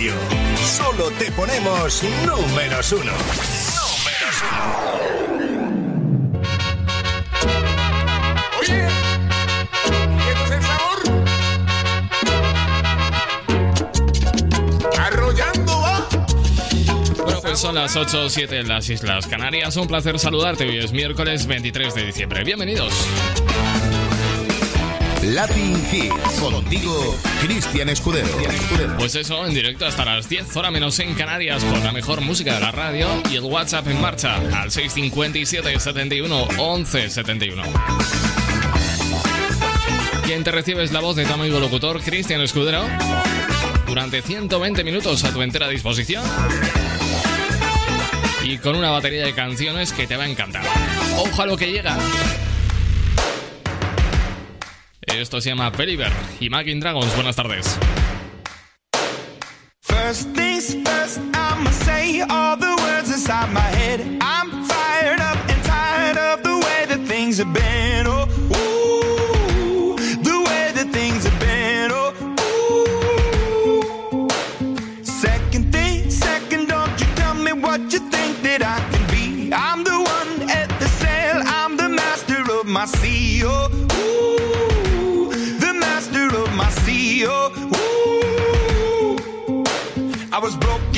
radio. Solo te ponemos números uno. Números uno. Oye, ¿qué es el sabor? Arrollando va. Bueno, pues son las 8 o 7 en las Islas Canarias. Un placer saludarte. Hoy es miércoles 23 de diciembre. Bienvenidos. Latin Hits. Contigo, Cristian Escudero. Pues eso, en directo hasta las 10, hora menos en Canarias, con la mejor música de la radio y el WhatsApp en marcha al 657 71 11 71. Quien te recibe es la voz de tu amigo locutor Cristian Escudero durante 120 minutos a tu entera disposición y con una batería de canciones que te va a encantar. Lo que llega. Esto se llama Believer y Imagine Dragons. Buenas tardes.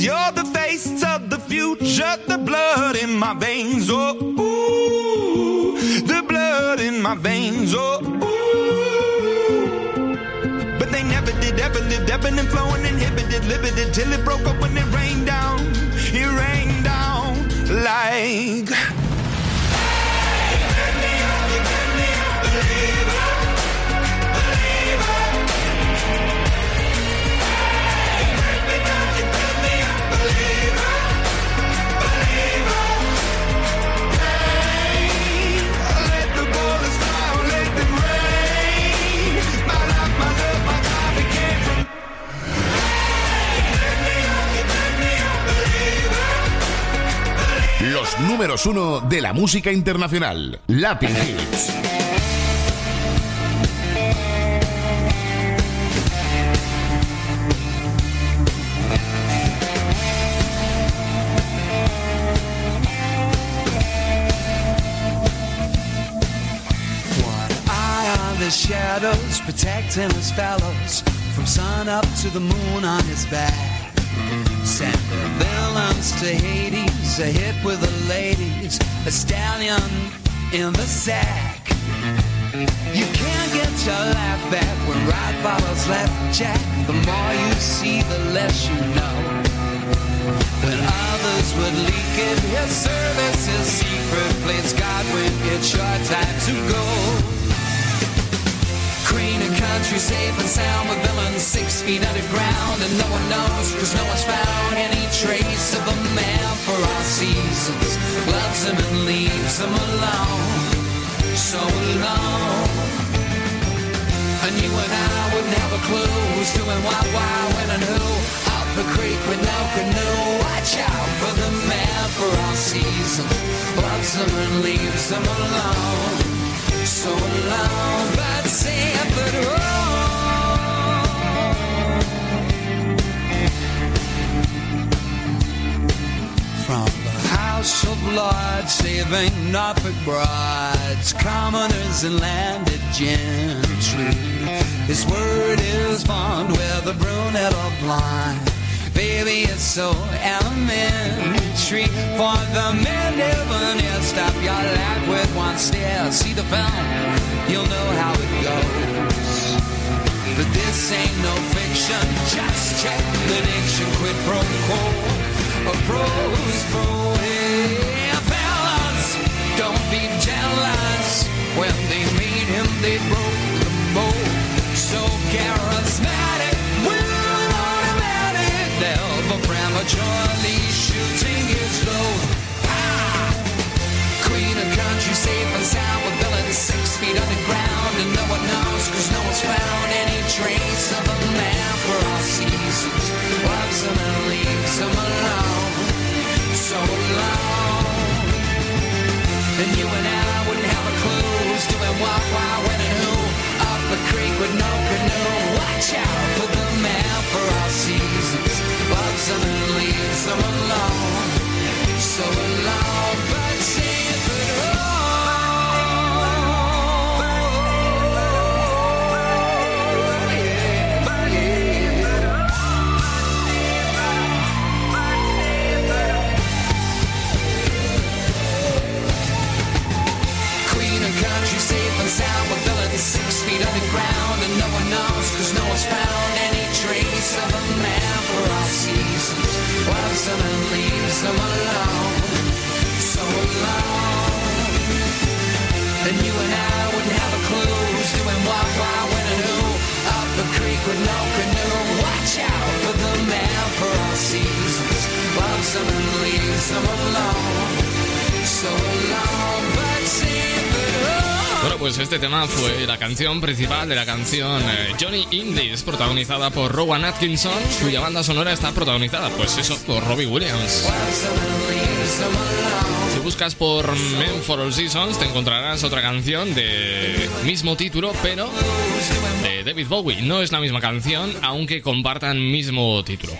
Flames. You're the face of the future, the blood in my veins. Oh, ooh, the blood in my veins. Oh, ooh. But they never did, ever lived, ebbing and flowing, inhibited, limited, till it broke up when it rained down. It rained down like. Los números uno de la música internacional. Latin Hits. The shadows, protecting his fellows from sun up to the moon on his back. Send the villains to Hades, a hit with the ladies, a stallion in the sack. You can't get your laugh back when right follows left, Jack. The more you see, the less you know. When others would leak it, his service, his secret place. God, when it's your time to go. Country safe and sound with villains six feet underground. And no one knows, cause no one's found any trace of a man for all seasons. Loves them and leaves them alone. So alone. And you and I wouldn't have a clue who's doing what, why, when, and who. Up the creek with no canoe. Watch out for the man for all seasons. Loves them and leaves them alone. So alone, but safe but From the House of Lords, saving Norfolk brides, commoners and landed gentry. His word is bond, whether brunette or blind. Baby, it's so elementary. For the men never near stop your life with one stare. See the film, you'll know how it goes. But this ain't no fiction, just check the diction, quid pro quo. A pro's pro, yeah, fellas, don't be jealous. When they made him, they broke the mold. So charismatic, prematurely shooting his load. Ah! Queen of country, safe and sound with villains six feet underground. And no one knows, cause no one's found any trace of a man for all seasons. Him alone. So alone. And you and I wouldn't have a clue who's doing what, why, when, and who. Up creek with no canoe. Watch out for the man for all seasons. And leaves him alone. So alone, pues este tema fue la canción principal de la canción eh, Johnny Indies, protagonizada por Rowan Atkinson, cuya banda sonora está protagonizada, pues eso, por Robbie Williams. Si buscas por Men for All Seasons, te encontrarás otra canción de mismo título, pero de David Bowie. No es la misma canción, aunque compartan mismo título.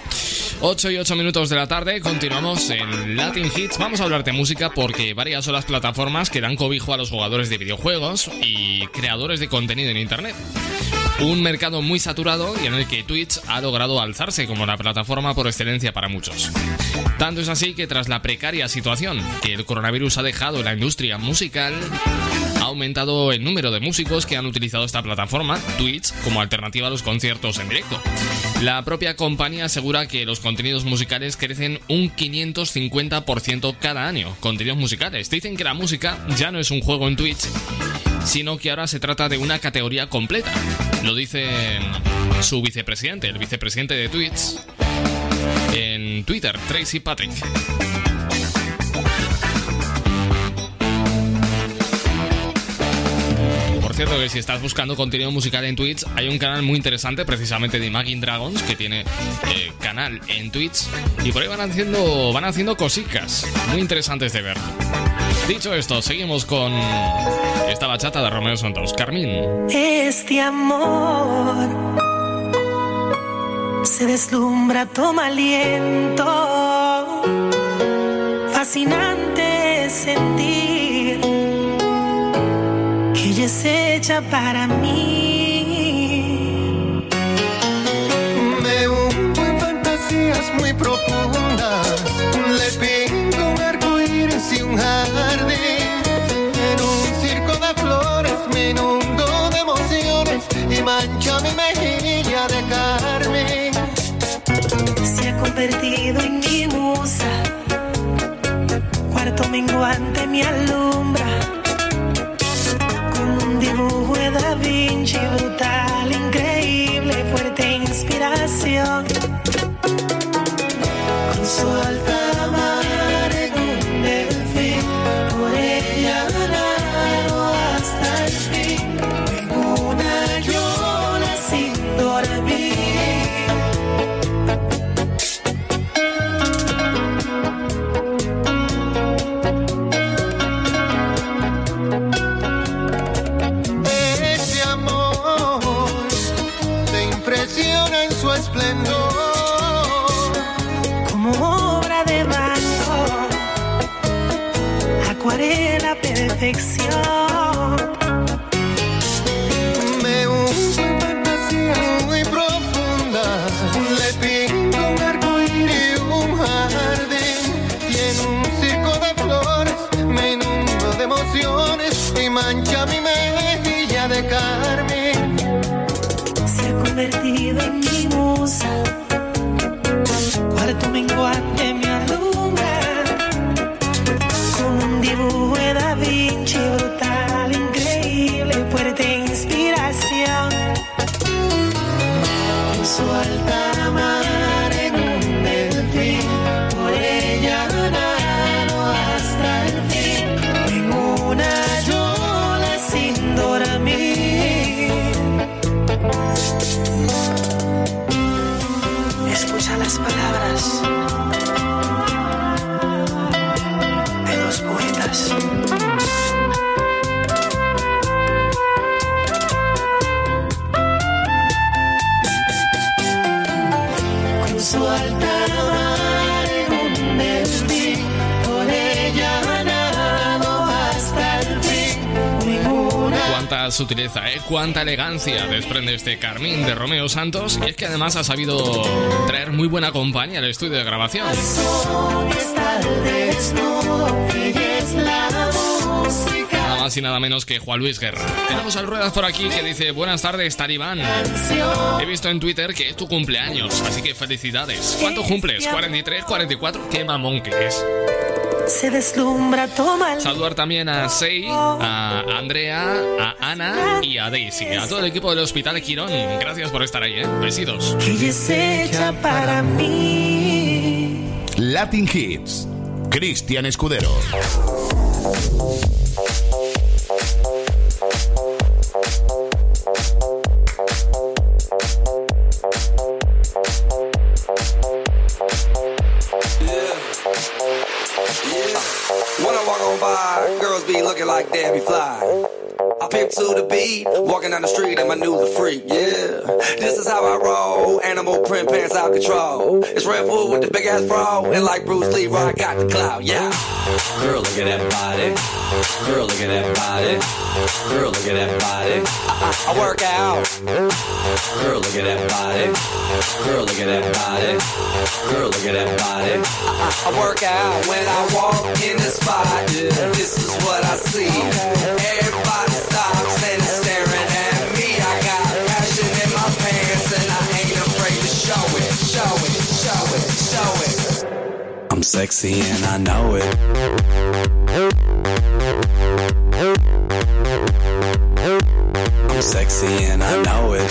8 y 8 minutos de la tarde, continuamos en Latin Hits. Vamos a hablar de música porque varias son las plataformas que dan cobijo a los jugadores de videojuegos y creadores de contenido en Internet. Un mercado muy saturado y en el que Twitch ha logrado alzarse como la plataforma por excelencia para muchos. Tanto es así que tras la precaria situación que el coronavirus ha dejado en la industria musical, ha aumentado el número de músicos que han utilizado esta plataforma, Twitch, como alternativa a los conciertos en directo. La propia compañía asegura que los contenidos musicales crecen un 550% cada año. Contenidos musicales. Dicen que la música ya no es un juego en Twitch, sino que ahora se trata de una categoría completa. Lo dice su vicepresidente, el vicepresidente de Twitch, en Twitter, Tracy Patrick. Cierto, que si estás buscando contenido musical en Twitch, hay un canal muy interesante, precisamente de Imagine Dragons, que tiene eh, canal en Twitch. Y por ahí van haciendo, van haciendo cositas muy interesantes de ver. Dicho esto, seguimos con esta bachata de Romeo Santos. Carmín. Este amor se deslumbra, toma aliento. Fascinante sentir es hecha para mí. Me hundo en fantasías muy profundas. Le pinto un arco iris y un jardín. En un circo de flores me inundo de emociones y mancho mi mejilla de carmín. Se ha convertido en mi musa. Cuarto menguante me alumbra. Brutal, increíble, fuerte inspiración. Con su alta mi Cuánta elegancia desprende este Carmín de Romeo Santos. Y es que además ha sabido traer muy buena compañía al estudio de grabación. Nada más y nada menos que Juan Luis Guerra. Tenemos al Ruedas por aquí que dice: Buenas tardes, Talibán. He visto en Twitter que es tu cumpleaños, así que felicidades. ¿Cuánto cumples? ¿43, 44? Qué mamón que es. Se deslumbra, toma el Saludar también a Sei, a Andrea, a Ana y a Daisy, a todo el equipo del Hospital Quirón. Gracias por estar ahí, ¿eh? Besitos. que ella es hecha para mí. Latin Hits. Cristian Escudero. When I walk on by, girls be looking like Debbie Fly. I pick to the beat, walking down the street and my new the freak, yeah. This is how I roll, animal print pants out control. It's Red Bull with the big ass bra, and like Bruce Lee, I got the clout, yeah. Girl, look at that body. Girl, look at that body. Girl, look at that body. I, I, I work out. Girl, look at that body. Girl, look at that body. Girl, look at that body. I, I, work out when I walk in the spot. Yeah, this is what I see. Everybody stops and is it. I'm sexy and I know it. I'm sexy and I know it.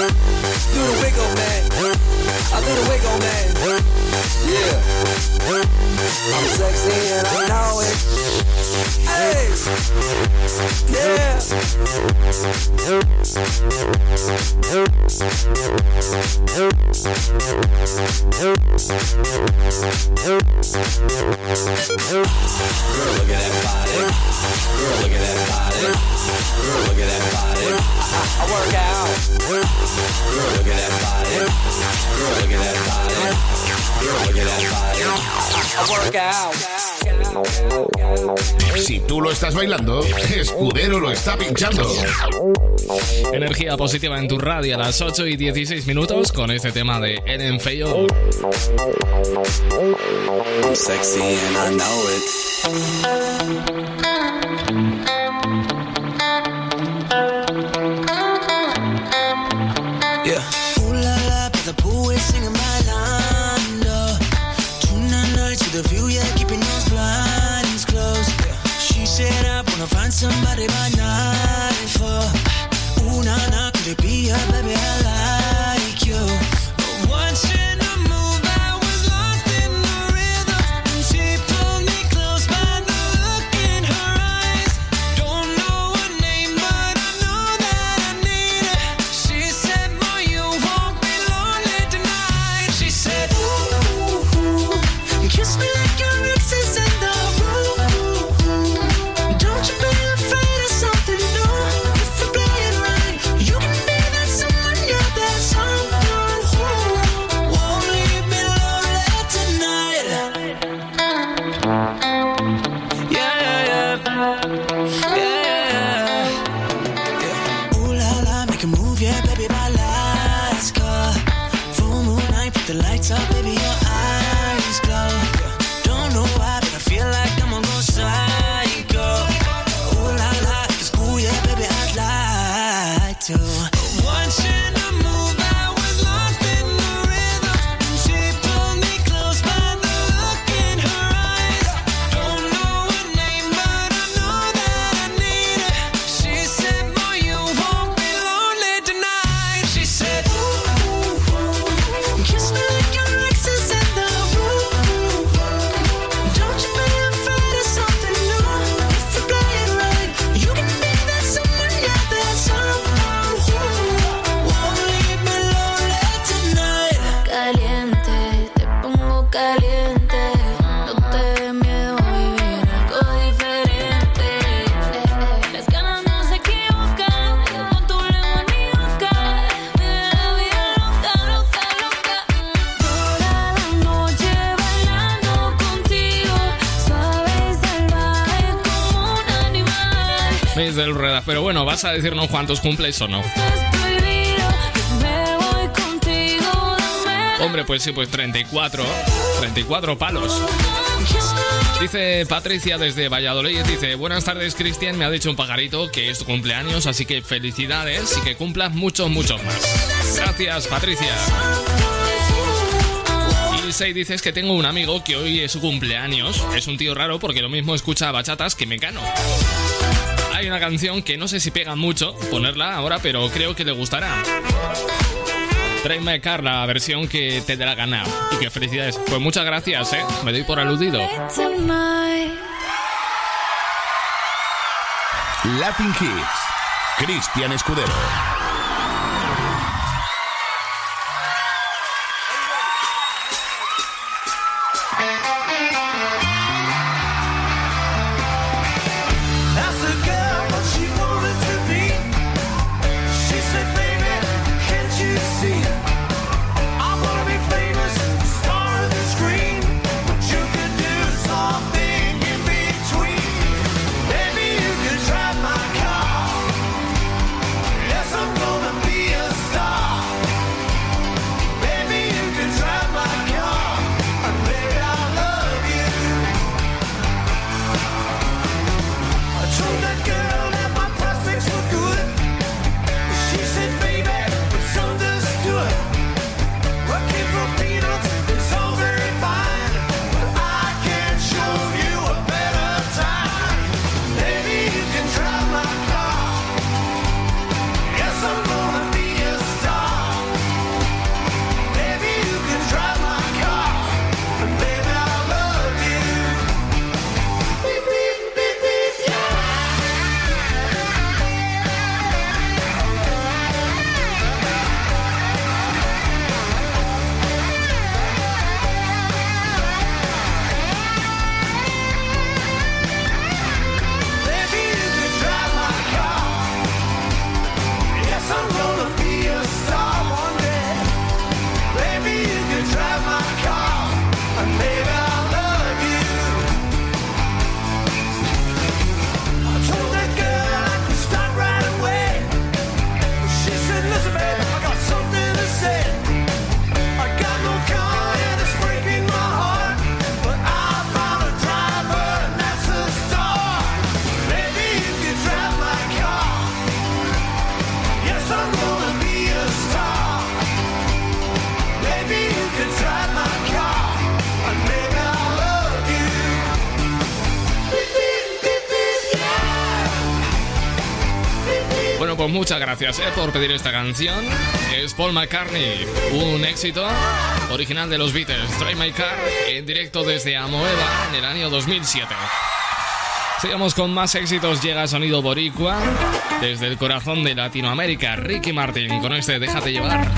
Do the wiggle, man. I do wiggle, man. Yeah. I'm sexy and I know it. Hey. Yeah. estás bailando, Escudero lo está pinchando. Energía positiva en tu radio a las 8 y 16 minutos con este tema de Eden Feyo. Sexy and I know it. Pero bueno, vas a decirnos cuántos cumples o no. Hombre, pues sí, pues 34. 34 palos. Dice Patricia desde Valladolid, dice, buenas tardes Cristian, me ha dicho un pajarito que es tu cumpleaños, así que felicidades y que cumplas muchos, muchos más. Gracias Patricia. Y dice es que tengo un amigo que hoy es su cumpleaños, es un tío raro porque lo mismo escucha bachatas que me gano hay una canción que no sé si pega mucho ponerla ahora, pero creo que le gustará. Tráeme Car, la versión que te dé la gana. Y que felicidades. Pues muchas gracias, ¿eh? Me doy por aludido. Latin Hits. Cristian Escudero. Muchas gracias eh, por pedir esta canción. Es Paul McCartney, un éxito original de los Beatles. Drive My Car en directo desde Amoeba en el año 2007. Sigamos con más éxitos. Llega Sonido Boricua desde el corazón de Latinoamérica. Ricky Martin con este Déjate llevar.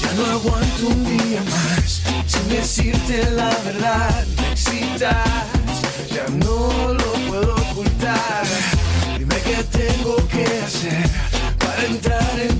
Ya no aguanto un día más sin decirte la verdad. Ya no lo para entrar en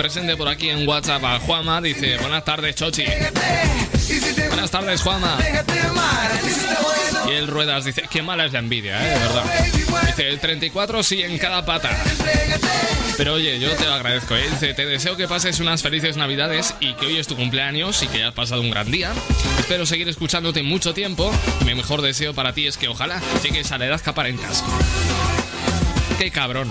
presente por aquí en WhatsApp a Juama. Dice, buenas tardes, Chochi. Buenas tardes, Juama. Y el Ruedas dice, qué mala es la envidia, ¿eh? De verdad. Dice, el 34 sí en cada pata. Pero oye, yo te lo agradezco, ¿eh? Dice, te deseo que pases unas felices navidades y que hoy es tu cumpleaños y que hayas pasado un gran día. Espero seguir escuchándote mucho tiempo. Mi mejor deseo para ti es que ojalá llegues a la edad que aparentas. Qué cabrón.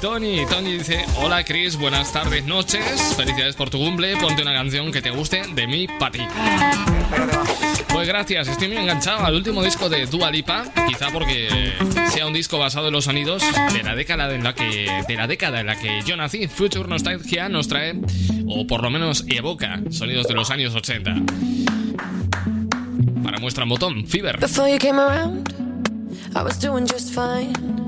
Tony, Tony dice, hola Chris, buenas tardes, noches, felicidades por tu cumple, ponte una canción que te guste de mí para. Pues gracias, estoy muy enganchado al último disco de Dua Lipa, quizá porque sea un disco basado en los sonidos de la década en la que de la década en la que yo nací. Future Nostalgia nos trae o por lo menos evoca sonidos de los años 80. Para muestra un botón, Fever. Before I was doing just fine.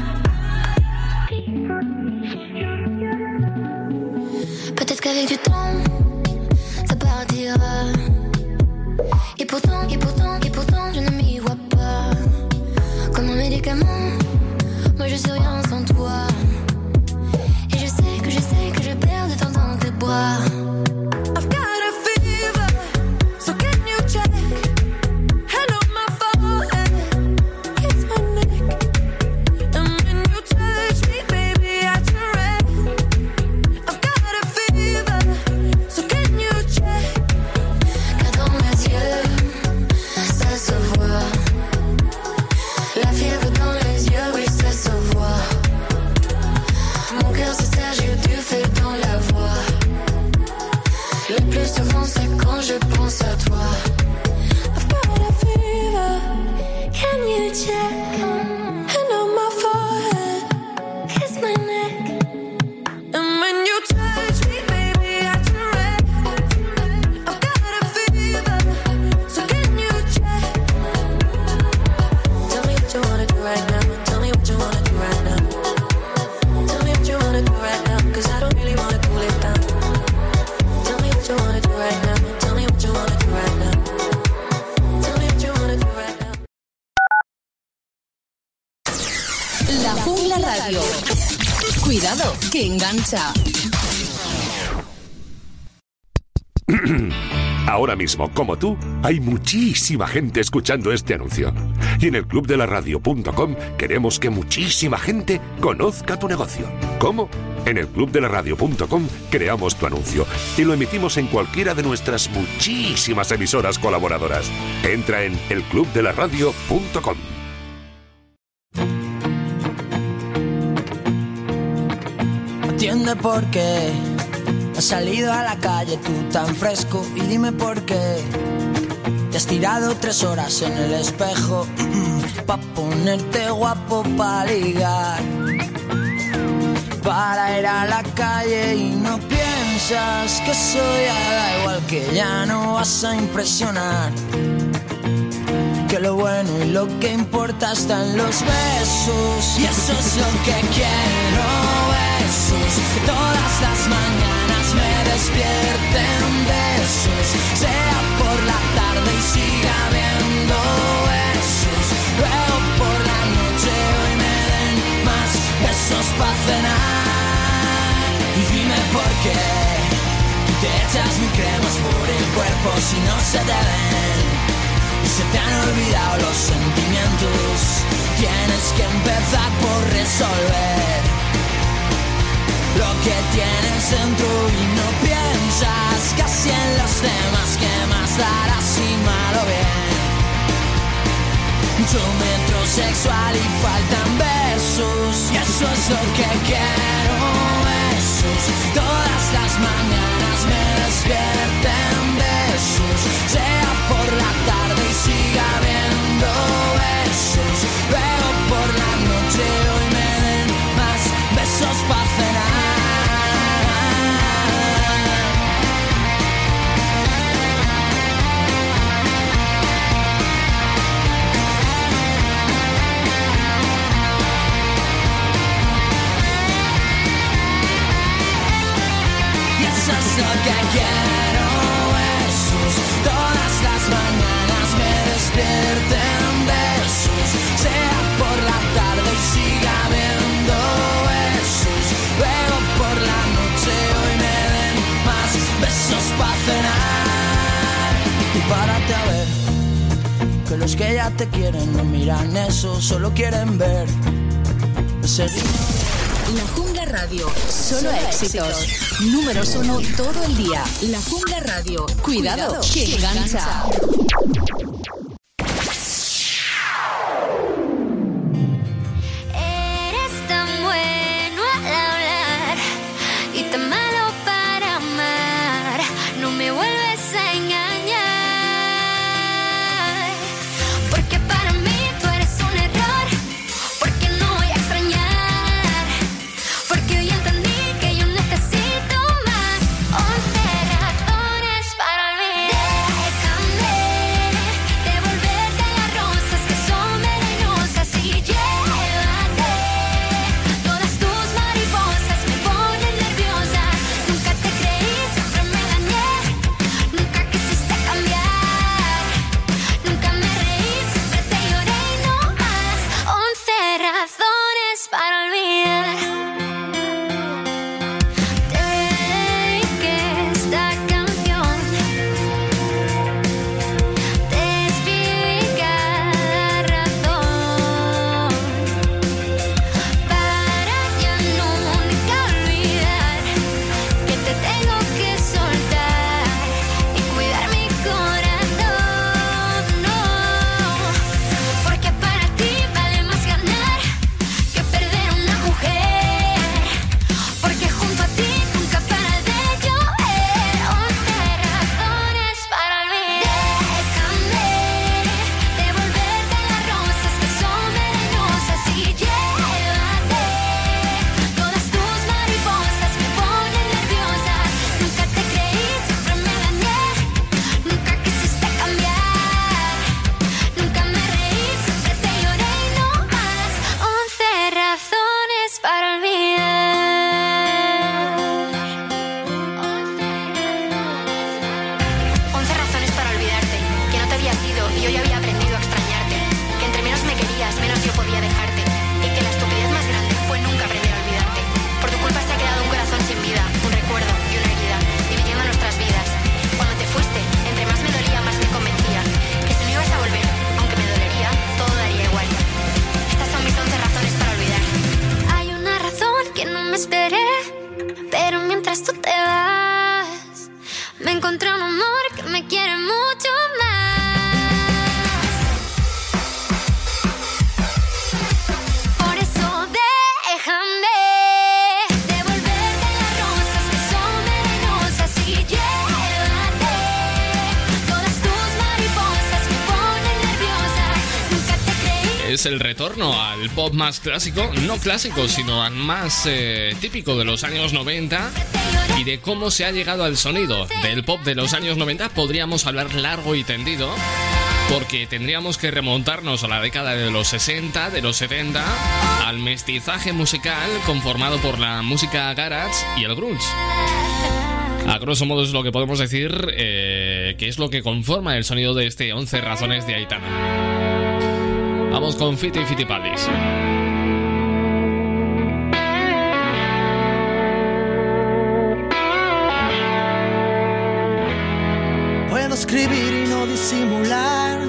Peut-être qu'avec du temps, ça partira. Et pourtant, et pourtant, et pourtant, je ne m'y vois pas. Comme un médicament, moi je suis rien sans toi. Et je sais que je sais que je perds de temps dans tes bras. Ahora mismo, como tú, hay muchísima gente escuchando este anuncio. Y en el clubdelaradio.com queremos que muchísima gente conozca tu negocio. ¿Cómo? En el clubdelaradio.com creamos tu anuncio y lo emitimos en cualquiera de nuestras muchísimas emisoras colaboradoras. Entra en elclubdelaradio.com. Atiende por qué has salido a la calle tú tan fresco y dime por qué te has tirado tres horas en el espejo pa ponerte guapo pa ligar. Para ir a la calle y no piensas que soy da igual que ya no vas a impresionar que lo bueno y lo que importa está en los besos. Y eso es lo que quiero besos. Todas las mañanas me despierten besos. Sea por la tarde y siga viendo besos. Luego por la noche hoy me den más besos para cenar. Y dime por qué te echas mi cremas por el cuerpo si no se te ven se te han olvidado los sentimientos. Tienes que empezar por resolver lo que tienes dentro y no piensas casi en los demás. Que más darás si malo bien. Mucho metrosexual y faltan besos. Y eso es lo que quiero. Besos. Todas las mañanas me despierten Solo quieren ver ese La Jungla Radio. Solo éxitos. Números uno todo el día. La Jungla Radio. Cuidado, que engancha. Eres Es el retorno al pop más clásico, no clásico, sino al más eh, típico de los años 90 y de cómo se ha llegado al sonido del pop de los años 90. Podríamos hablar largo y tendido porque tendríamos que remontarnos a la década de los 60, de los 70, al mestizaje musical conformado por la música garage y el grunge. A grosso modo es lo que podemos decir eh, que es lo que conforma el sonido de este 11 razones de Aitana. Con Fiti Fiti Palis. Puedo escribir y no disimular.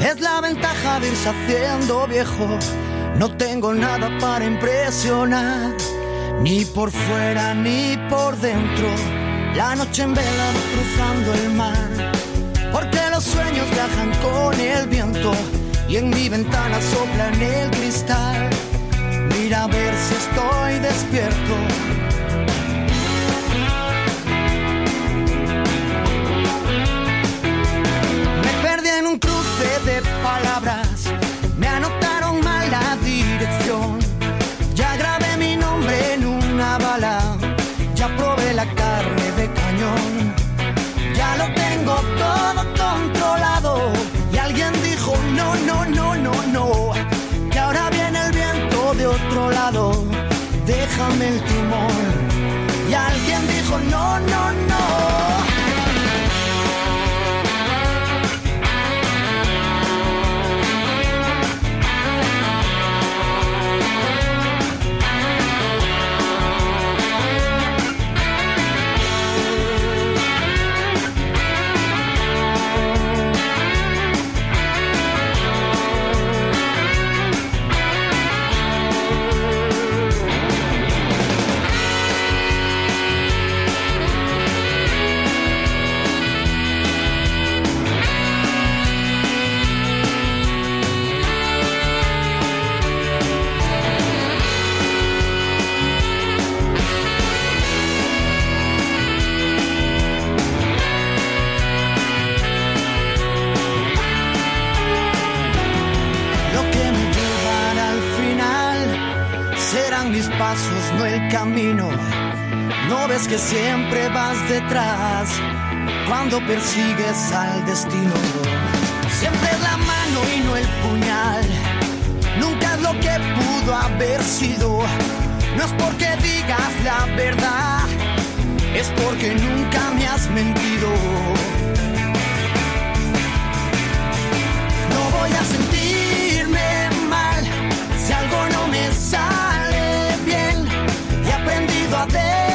Es la ventaja de irse haciendo viejo. No tengo nada para impresionar, ni por fuera ni por dentro. La noche en vela cruzando el mar, porque los sueños viajan con el viento y en mi ventana sopla en el cristal. Mira a ver si estoy despierto. Me perdí en un cruce de palabras, me anotaron mal la dirección. Ya grabé mi nombre en una bala, ya probé la carne de cañón. Déjame el timón. Y alguien dijo, no, no, no. El camino. No ves que siempre vas detrás cuando persigues al destino. Siempre es la mano y no el puñal. Nunca es lo que pudo haber sido. No es porque digas la verdad, es porque nunca me has mentido. No voy a sentirme mal si algo no me sale aprendido a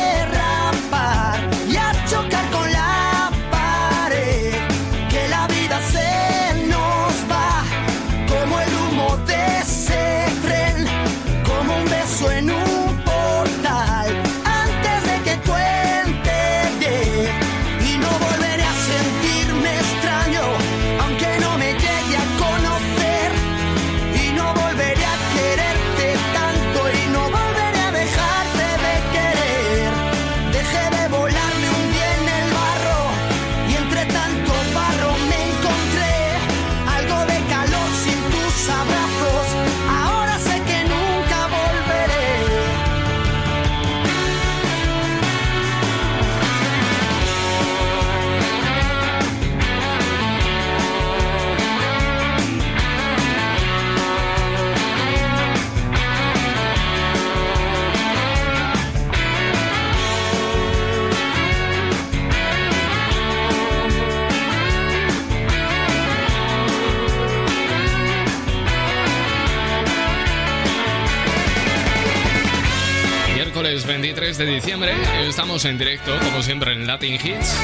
23 de diciembre estamos en directo, como siempre, en Latin Hits.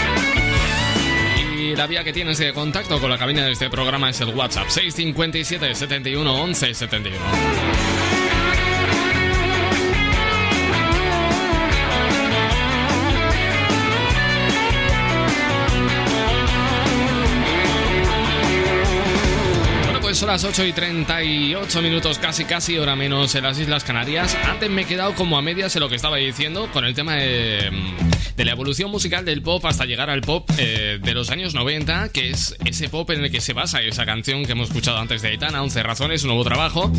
Y la vía que tienes de contacto con la cabina de este programa es el WhatsApp 657 71 11 71. Son las 8 y 38 minutos, casi casi hora menos en las Islas Canarias. Antes me he quedado como a medias en lo que estaba diciendo con el tema de, de la evolución musical del pop hasta llegar al pop eh, de los años 90, que es ese pop en el que se basa esa canción que hemos escuchado antes de Aitana, 11 razones, un nuevo trabajo.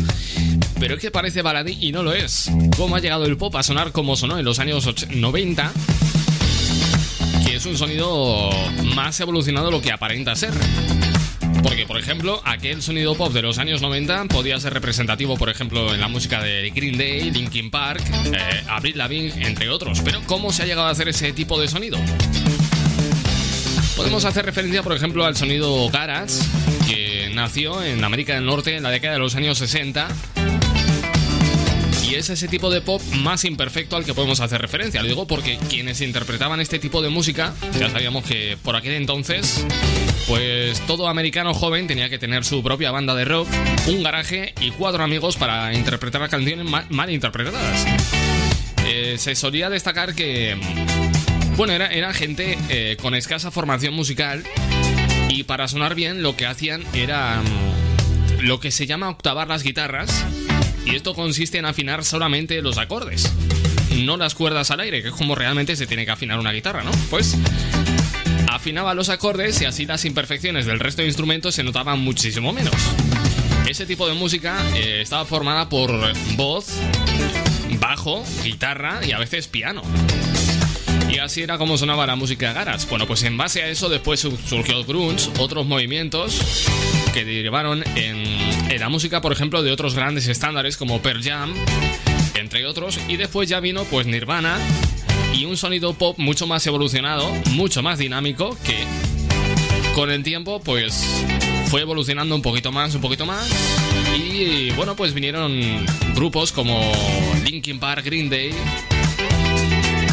Pero es que parece baladí y no lo es. ¿Cómo ha llegado el pop a sonar como sonó en los años och- 90? Que es un sonido más evolucionado de lo que aparenta ser. Porque, por ejemplo, aquel sonido pop de los años 90 podía ser representativo, por ejemplo, en la música de Green Day, Linkin Park, eh, Avril Lavigne, entre otros. Pero, ¿cómo se ha llegado a hacer ese tipo de sonido? Podemos hacer referencia, por ejemplo, al sonido Garage, que nació en América del Norte en la década de los años 60 y es ese tipo de pop más imperfecto al que podemos hacer referencia. Lo digo porque quienes interpretaban este tipo de música, ya sabíamos que por aquel entonces, pues todo americano joven tenía que tener su propia banda de rock, un garaje y cuatro amigos para interpretar canciones mal, interpretadas. Eh, se solía destacar que, bueno, era, era gente eh, con escasa formación musical y para sonar bien lo que hacían era mm, lo que se llama octavar las guitarras y esto consiste en afinar solamente los acordes, no las cuerdas al aire, que es como realmente se tiene que afinar una guitarra, ¿no? Pues afinaba los acordes y así las imperfecciones del resto de instrumentos se notaban muchísimo menos. Ese tipo de música eh, estaba formada por voz, bajo, guitarra y a veces piano. Y así era como sonaba la música de Garage. Bueno, pues en base a eso después su- surgió el grunge, otros movimientos que derivaron en, la música, por ejemplo, de otros grandes estándares como Pearl Jam, entre otros. Y después ya vino pues Nirvana y un sonido pop mucho más evolucionado, mucho más dinámico que con el tiempo pues fue evolucionando un poquito más, un poquito más. Y bueno, pues vinieron grupos como Linkin Park, Green Day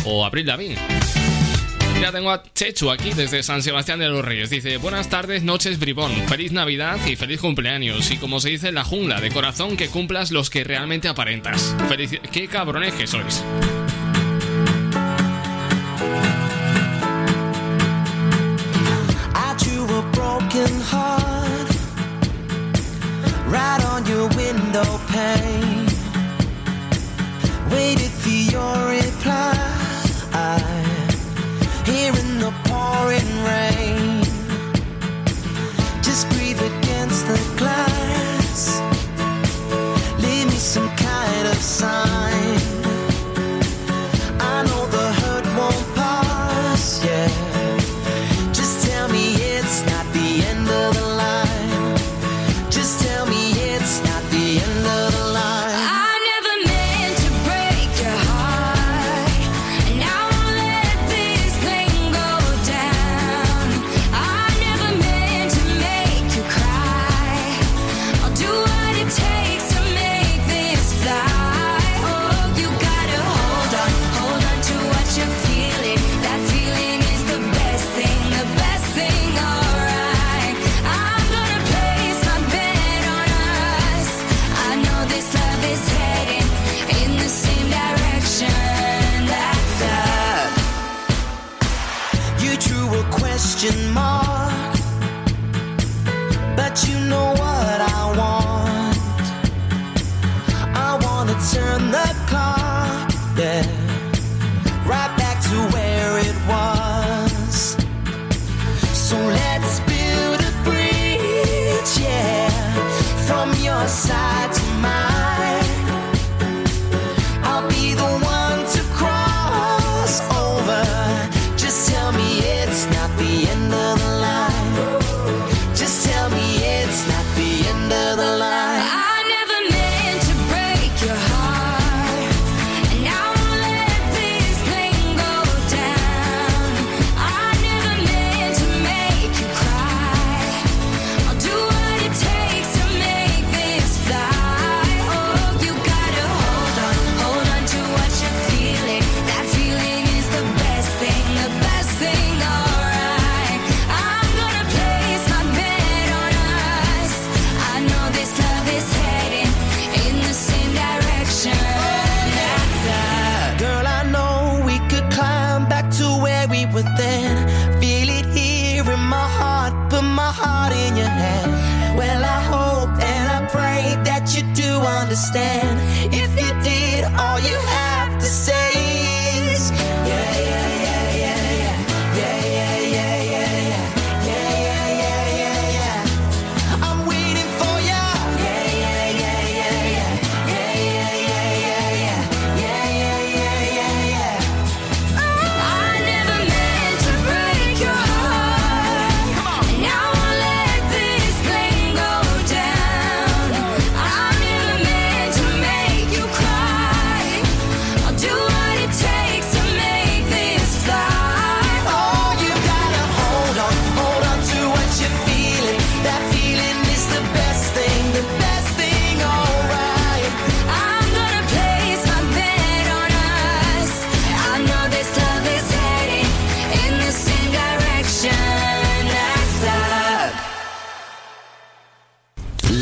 o Abril Lavigne. Mira, tengo a Chechu aquí desde San Sebastián de los Reyes. Dice, buenas tardes, noches, bribón. Feliz Navidad y feliz cumpleaños. Y como se dice en la jungla, de corazón que cumplas los que realmente aparentas. Feliz... ¡Qué cabrones que sois!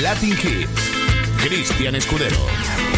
Latin Hits. Cristian Escudero.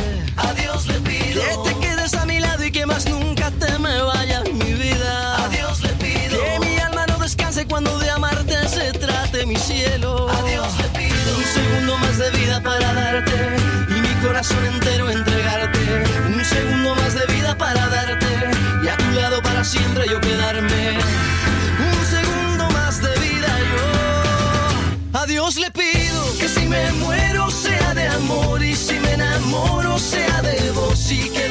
Más nunca te me vayas, mi vida. A Dios le pido que mi alma no descanse cuando de amarte se trate mi cielo. A Dios le pido un segundo más de vida para darte y mi corazón entero entregarte. Un segundo más de vida para darte y a tu lado para siempre yo quedarme. Un segundo más de vida yo. A Dios le pido que si me muero sea de amor y si me enamoro sea de vos y que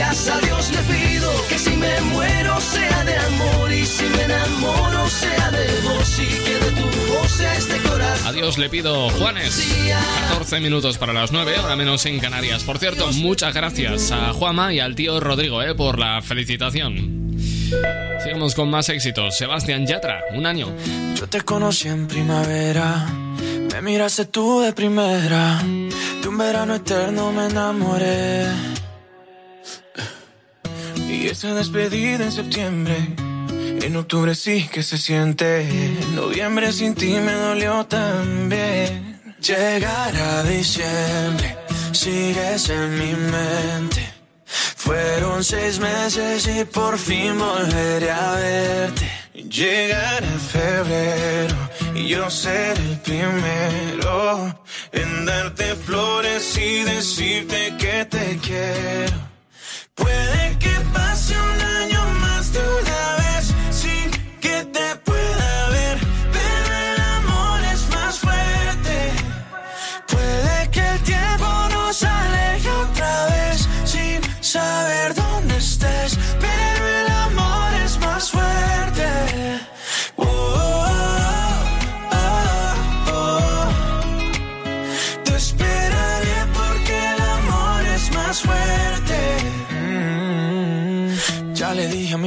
a Dios le pido que si me muero sea de amor y si me enamoro sea de vos y que de tu voz sea este corazón. Adiós, le pido Juanes. 14 minutos para las 9, ahora menos en Canarias. Por cierto, muchas gracias a Juama y al tío Rodrigo eh, por la felicitación. Sigamos con más éxitos. Sebastián Yatra, un año. Yo te conocí en primavera, me miraste tú de primera, de un verano eterno me enamoré. Y esa despedida en septiembre, en octubre sí que se siente, en noviembre sin ti me dolió también. Llegar a diciembre, sigues en mi mente. Fueron seis meses y por fin volveré a verte. Llegar a febrero y yo ser el primero en darte flores y decirte que te quiero. Puede pase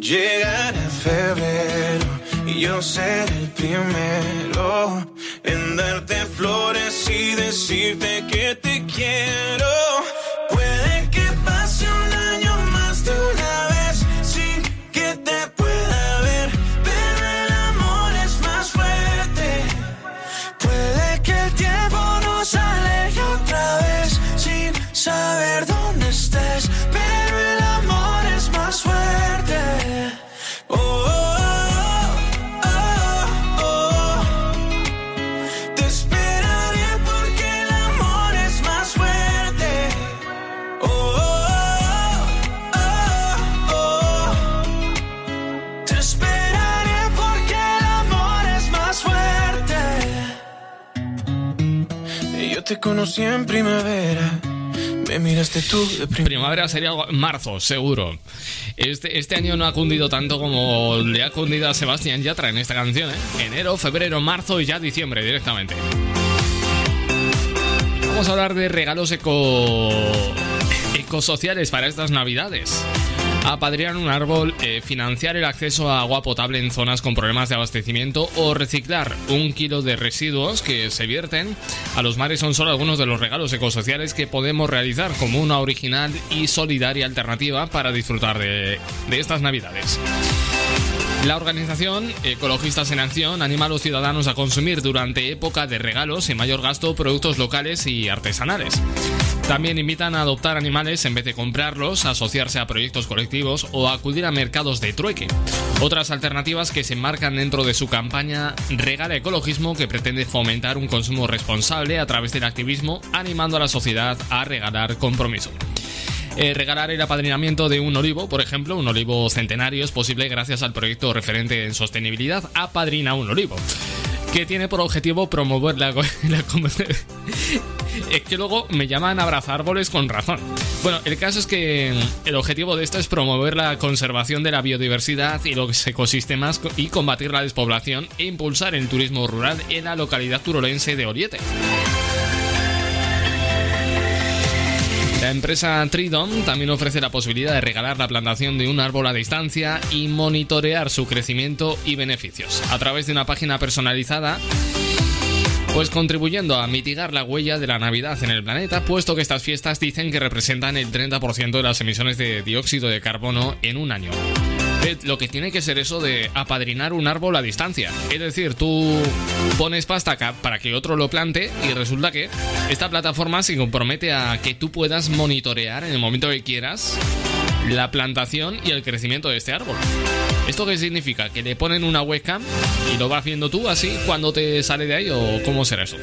Llegará febrero y yo seré el primero en darte flores y decirte que te quiero. Conocí en primavera. Me miraste tú de Primavera sería marzo, seguro. Este, este año no ha cundido tanto como le ha cundido a Sebastián Yatra en esta canción, ¿eh? Enero, febrero, marzo y ya diciembre directamente. Vamos a hablar de regalos eco... ecosociales para estas navidades. Apadrinar un árbol, eh, financiar el acceso a agua potable en zonas con problemas de abastecimiento o reciclar un kilo de residuos que se vierten a los mares son solo algunos de los regalos ecosociales que podemos realizar como una original y solidaria alternativa para disfrutar de estas navidades. La organización Ecologistas en Acción anima a los ciudadanos a consumir durante época de regalos y mayor gasto productos locales y artesanales. También invitan a adoptar animales en vez de comprarlos, asociarse a proyectos colectivos o acudir a mercados de trueque. Otras alternativas que se enmarcan dentro de su campaña Regala Ecologismo que pretende fomentar un consumo responsable a través del activismo, animando a la sociedad a regalar compromiso. Eh, regalar el apadrinamiento de un olivo, por ejemplo, un olivo centenario, es posible gracias al proyecto referente en sostenibilidad Apadrina un olivo, que tiene por objetivo promover la... es que luego me llaman abrazar árboles con razón. Bueno, el caso es que el objetivo de esto es promover la conservación de la biodiversidad y los ecosistemas y combatir la despoblación e impulsar el turismo rural en la localidad turolense de Oriete. La empresa Tridom también ofrece la posibilidad de regalar la plantación de un árbol a distancia y monitorear su crecimiento y beneficios a través de una página personalizada pues contribuyendo a mitigar la huella de la Navidad en el planeta, puesto que estas fiestas dicen que representan el 30% de las emisiones de dióxido de carbono en un año. Eh, Lo que tiene que ser eso de apadrinar un árbol a distancia. Es decir, tú pones pasta acá para que otro lo plante y resulta que esta plataforma se compromete a que tú puedas monitorear en el momento que quieras la plantación y el crecimiento de este árbol. ¿Esto qué significa? ¿Que le ponen una webcam y lo vas viendo tú así cuando te sale de ahí o cómo será eso?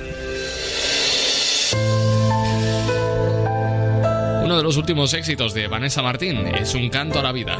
Uno de los últimos éxitos de Vanessa Martín es un canto a la vida.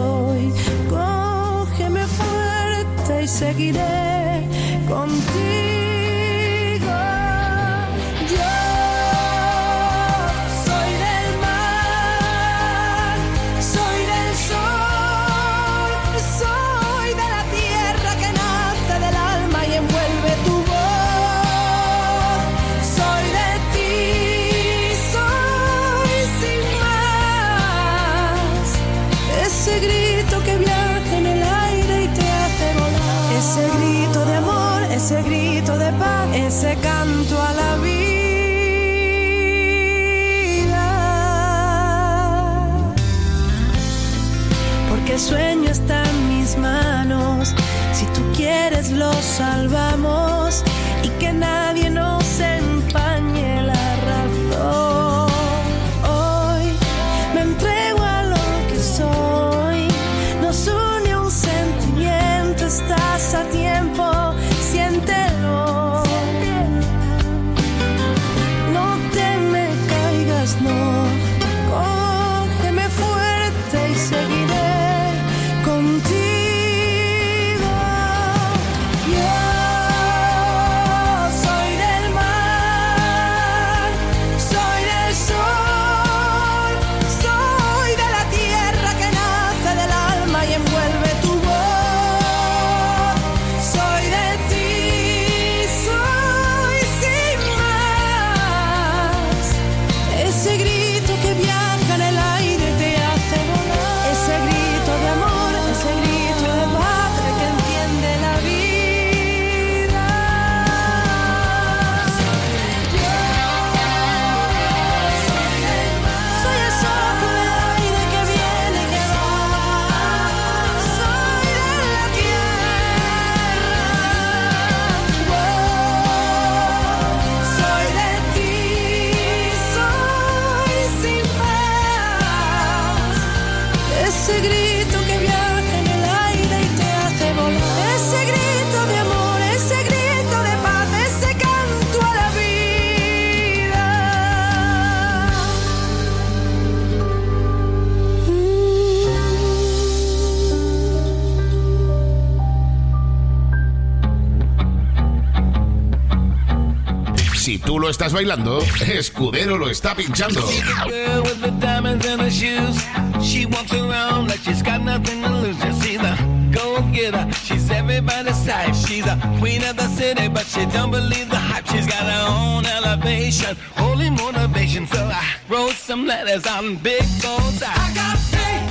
y seguiré contigo. Ese grito de paz, ese canto a la vida. Porque el sueño está en mis manos. Si tú quieres, lo salvamos. Y que nadie nos tú lo estás bailando, Escudero lo está pinchando. go get her. She's everybody's type. She's a queen of the city, but she don't believe the hype. She's got her own elevation, holy motivation. So I wrote some letters on big goals. I got faith.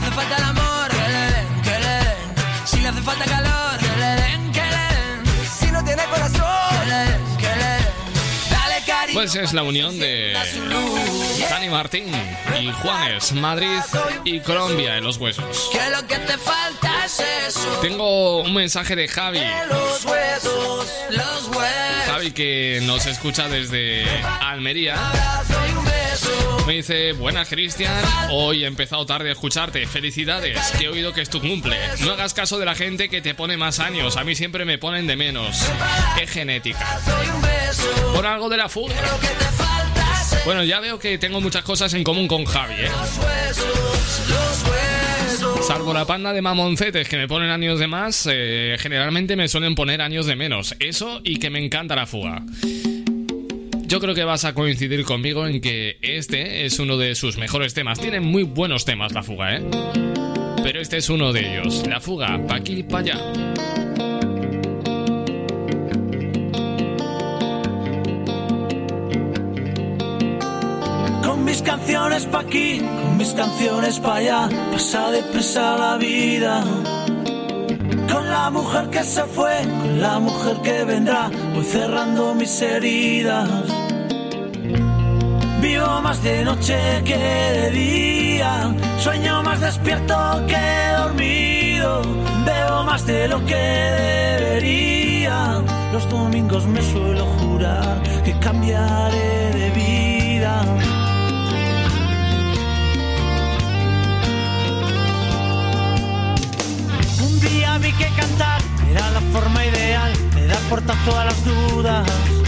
hace falta el amor, que le den, que le den. Si le hace falta calor, que le den, que le den. Si no tiene corazón, que le den, que le den. Dale cariño. Pues es la unión de Dani Martín y Juanes, Madrid y Colombia en los huesos. Que lo que te falta es eso. Tengo un mensaje de Javi. Los huesos, los huesos. Javi que nos escucha desde Almería. Me dice, buenas Cristian, hoy he empezado tarde a escucharte, felicidades, que he oído que es tu cumple. No hagas caso de la gente que te pone más años, a mí siempre me ponen de menos. Qué genética. Por algo de la fuga. Bueno, ya veo que tengo muchas cosas en común con Javi, ¿eh? Salvo la panda de mamoncetes que me ponen años de más, eh, generalmente me suelen poner años de menos. Eso y que me encanta la fuga. Yo creo que vas a coincidir conmigo en que este es uno de sus mejores temas. Tiene muy buenos temas la fuga, ¿eh? Pero este es uno de ellos. La fuga, pa' aquí, pa' allá. Con mis canciones pa' aquí, con mis canciones pa' allá, pasa deprisa la vida. Con la mujer que se fue, con la mujer que vendrá, voy cerrando mis heridas. Vivo más de noche que de día, sueño más despierto que dormido, bebo más de lo que debería. Los domingos me suelo jurar que cambiaré de vida. Un día vi que cantar era la forma ideal de dar por todas las dudas.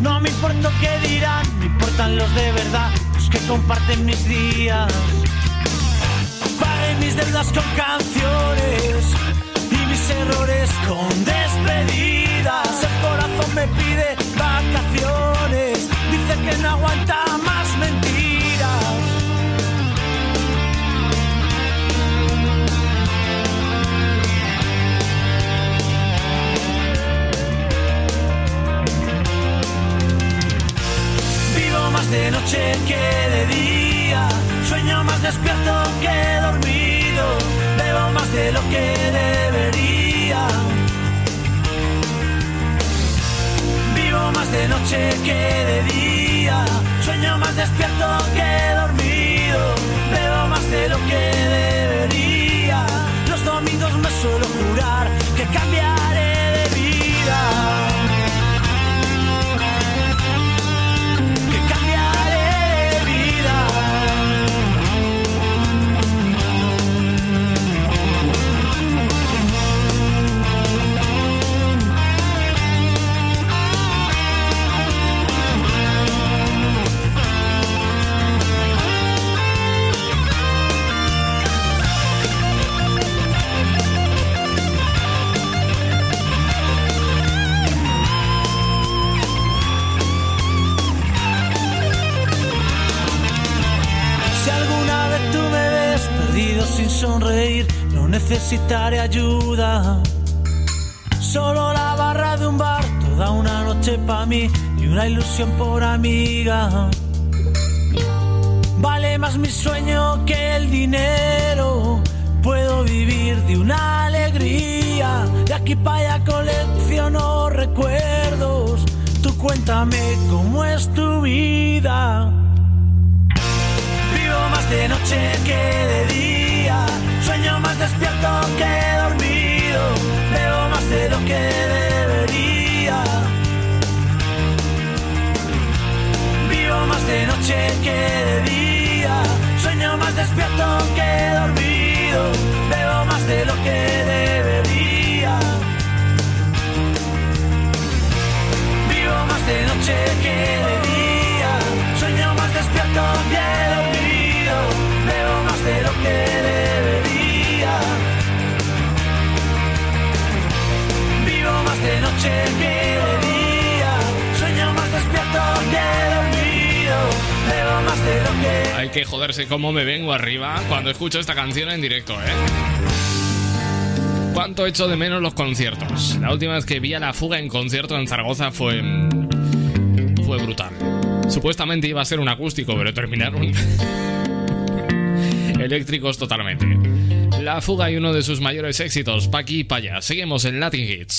No me importa qué dirán, me importan los de verdad, los que comparten mis días. Pagué mis deudas con canciones y mis errores con despedidas. El corazón me pide vacaciones, dice que no aguanta más mentiras. Vivo más de noche que de día, sueño más despierto que dormido, bebo más de lo que debería. Vivo más de noche que de día, sueño más despierto que dormido, bebo más de lo que debería. Los domingos me suelo jurar que cambiaré de vida. Sin sonreír, no necesitaré ayuda. Solo la barra de un bar, toda una noche pa' mí y una ilusión por amiga. Vale más mi sueño que el dinero. Puedo vivir de una alegría. De aquí para allá colecciono recuerdos. Tú cuéntame cómo es tu vida. Vivo más de noche que de día. Sueño más despierto que dormido. Veo más de lo que debería. Vivo más de noche que de día. Sueño más despierto que dormido. Veo más de lo que debería. Vivo más de noche que de día. Sueño más despierto que dormido. Veo más de lo que debería. Que Hay que joderse cómo me vengo arriba cuando escucho esta canción en directo, ¿eh? ¿Cuánto echo de menos los conciertos? La última vez que vi a La Fuga en concierto en Zaragoza fue... fue brutal. Supuestamente iba a ser un acústico, pero terminaron eléctricos totalmente. La Fuga y uno de sus mayores éxitos, Paqui y Paya. Seguimos en Latin Hits.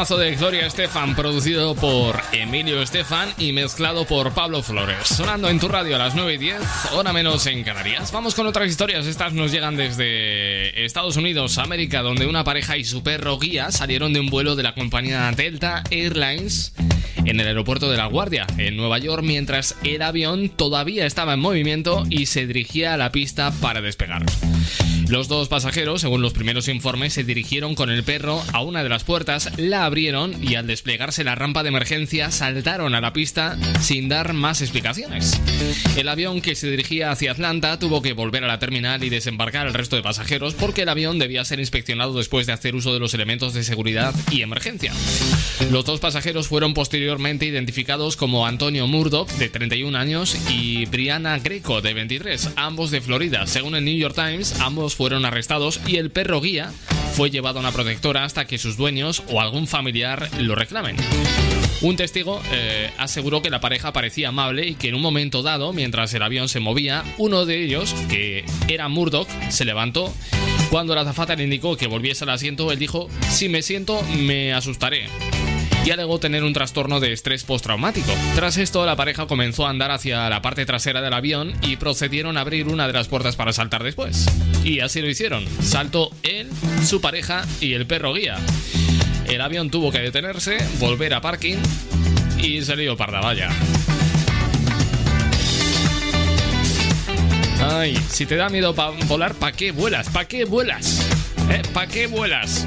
Temazo de Gloria Estefan, producido por Emilio Estefan y mezclado por Pablo Flores. Sonando en tu radio a las 9 y 10, hora menos en Canarias. Vamos con otras historias. Estas nos llegan desde Estados Unidos, América, donde una pareja y su perro guía salieron de un vuelo de la compañía Delta Airlines en el aeropuerto de La Guardia, en Nueva York, mientras el avión todavía estaba en movimiento y se dirigía a la pista para despegar. Los dos pasajeros, según los primeros informes, se dirigieron con el perro a una de las puertas, la abrieron y al desplegarse la rampa de emergencia saltaron a la pista sin dar más explicaciones. El avión que se dirigía hacia Atlanta tuvo que volver a la terminal y desembarcar al resto de pasajeros porque el avión debía ser inspeccionado después de hacer uso de los elementos de seguridad y emergencia. Los dos pasajeros fueron posteriormente identificados como Antonio Murdoch, de 31 años, y Brianna Greco, de 23, ambos de Florida. Según el New York Times, ambos fueron arrestados y el perro guía fue llevado a una protectora hasta que sus dueños o algún familiar lo reclamen. Un testigo eh, aseguró que la pareja parecía amable y que en un momento dado, mientras el avión se movía, uno de ellos, que era Murdoch, se levantó. Cuando la azafata le indicó que volviese al asiento, él dijo, si me siento, me asustaré y alegó tener un trastorno de estrés postraumático. Tras esto, la pareja comenzó a andar hacia la parte trasera del avión y procedieron a abrir una de las puertas para saltar después. Y así lo hicieron. Saltó él, su pareja y el perro guía. El avión tuvo que detenerse, volver a parking y se lió parda vaya. Ay, si te da miedo pa volar, ¿pa' qué vuelas? ¿Pa' qué vuelas? ¿Eh? ¿Pa' qué vuelas?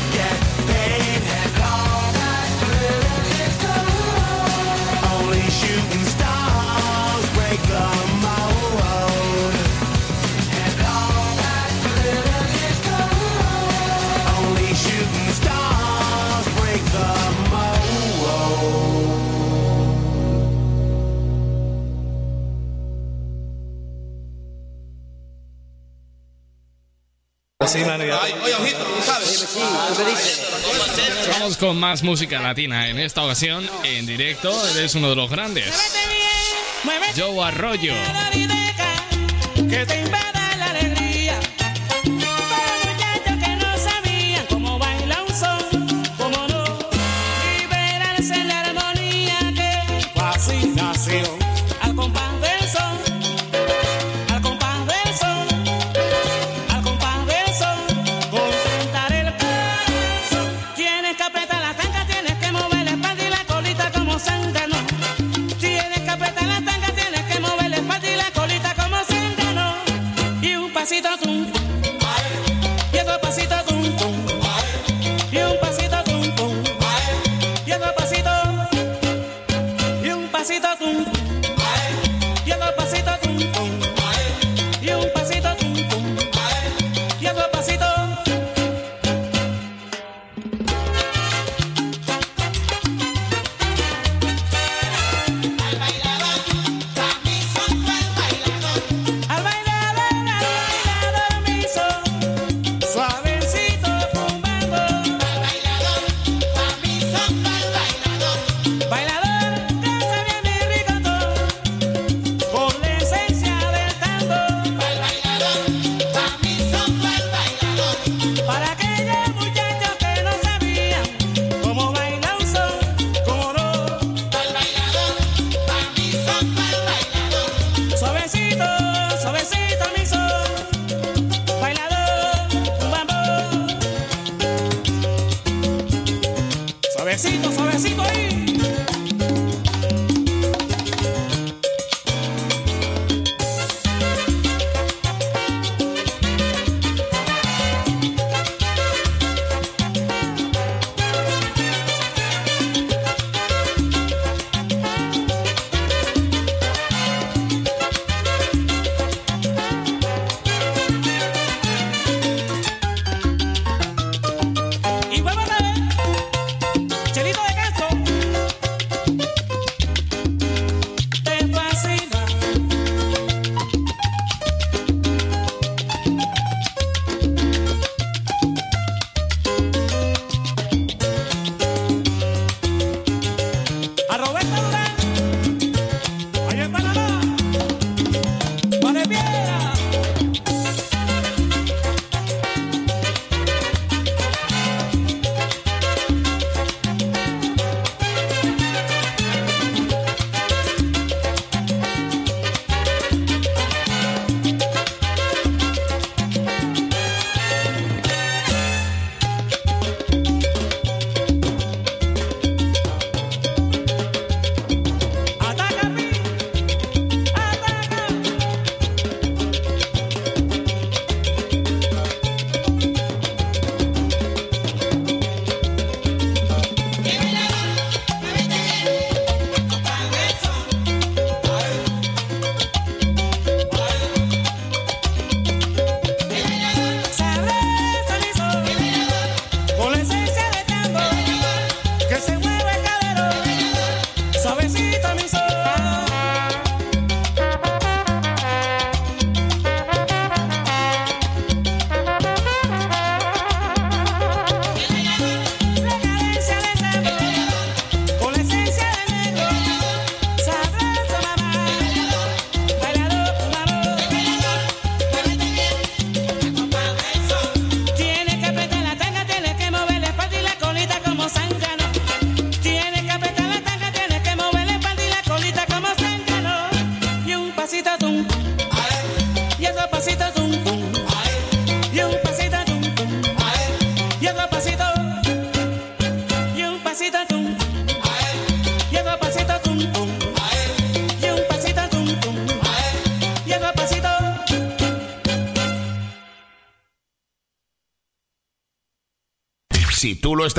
Vamos con más música latina en esta ocasión, en directo. Eres uno de los grandes. Joe Arroyo.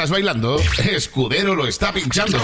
estás bailando, Escudero lo está pinchando.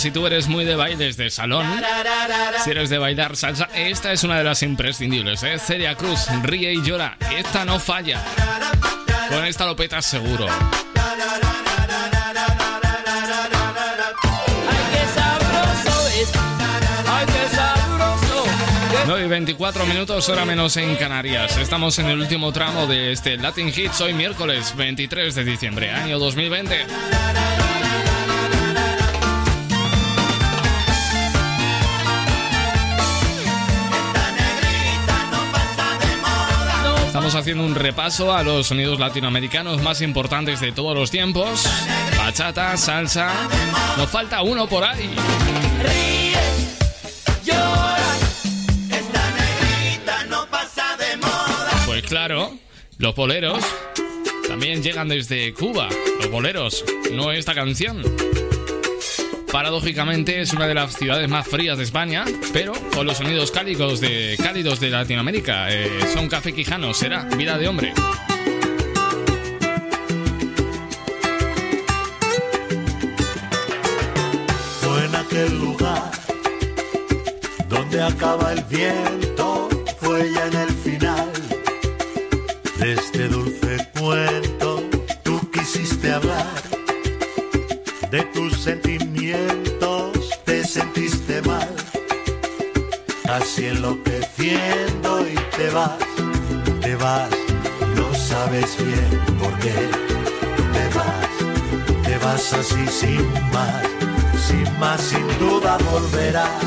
Si tú eres muy de bailes de salón, si eres de bailar salsa, esta es una de las imprescindibles, ¿eh? Celia Cruz, ríe y llora. Esta no falla. Con esta lo petas seguro. 9 y 24 minutos, hora menos en Canarias. Estamos en el último tramo de este Latin Hits hoy miércoles 23 de diciembre, año 2020. Estamos haciendo un repaso a los sonidos latinoamericanos más importantes de todos los tiempos. Bachata, salsa. Nos falta uno por ahí. Pues claro, los boleros también llegan desde Cuba. Los boleros, no esta canción. Paradójicamente es una de las ciudades más frías de España, pero con los sonidos cálidos de, cálidos de Latinoamérica. Eh, son café quijano, será vida de hombre. Fue en aquel lugar donde acaba el viento, fue ya en el final de este dulce cuento. De tus sentimientos, te sentiste mal, casi enloqueciendo y te vas, te vas, no sabes bien por qué te vas, te vas así sin más, sin más, sin duda volverás.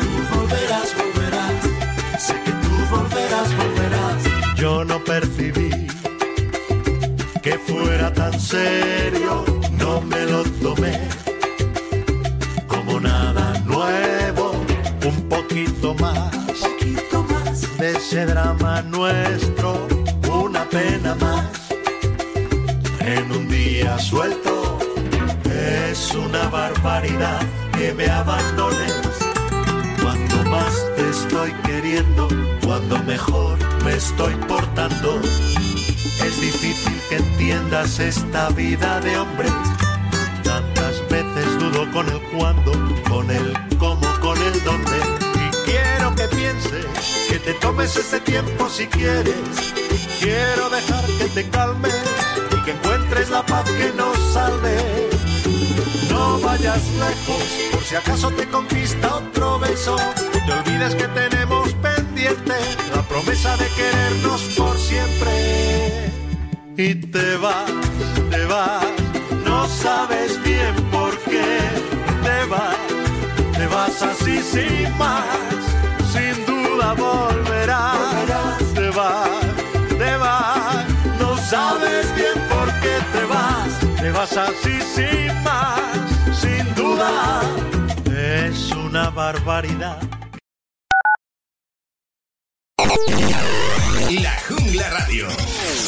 Tú volverás, volverás, sé que tú volverás, volverás. Yo no percibí que fuera tan serio, no me lo tomé como nada nuevo, un poquito más, poquito más de ese drama nuestro, una pena más en un día suelto. Es una barbaridad que me abandones cuando más te estoy queriendo, cuando mejor me estoy portando. Es difícil que entiendas esta vida de hombres. Tantas veces dudo con el cuándo, con el cómo, con el dónde. Y quiero que pienses, que te tomes ese tiempo si quieres. Quiero dejar que te calmes y que encuentres la paz que nos salve. No vayas lejos, por si acaso te conquista otro beso. No te olvides que tenemos pendiente la promesa de querernos por siempre. Y te vas, te vas, no sabes bien por qué te vas. sin más, sin duda volverás. Te vas, te vas, no sabes bien por qué te vas. Te vas así sin más, sin duda. Es una barbaridad. La Jungla Radio.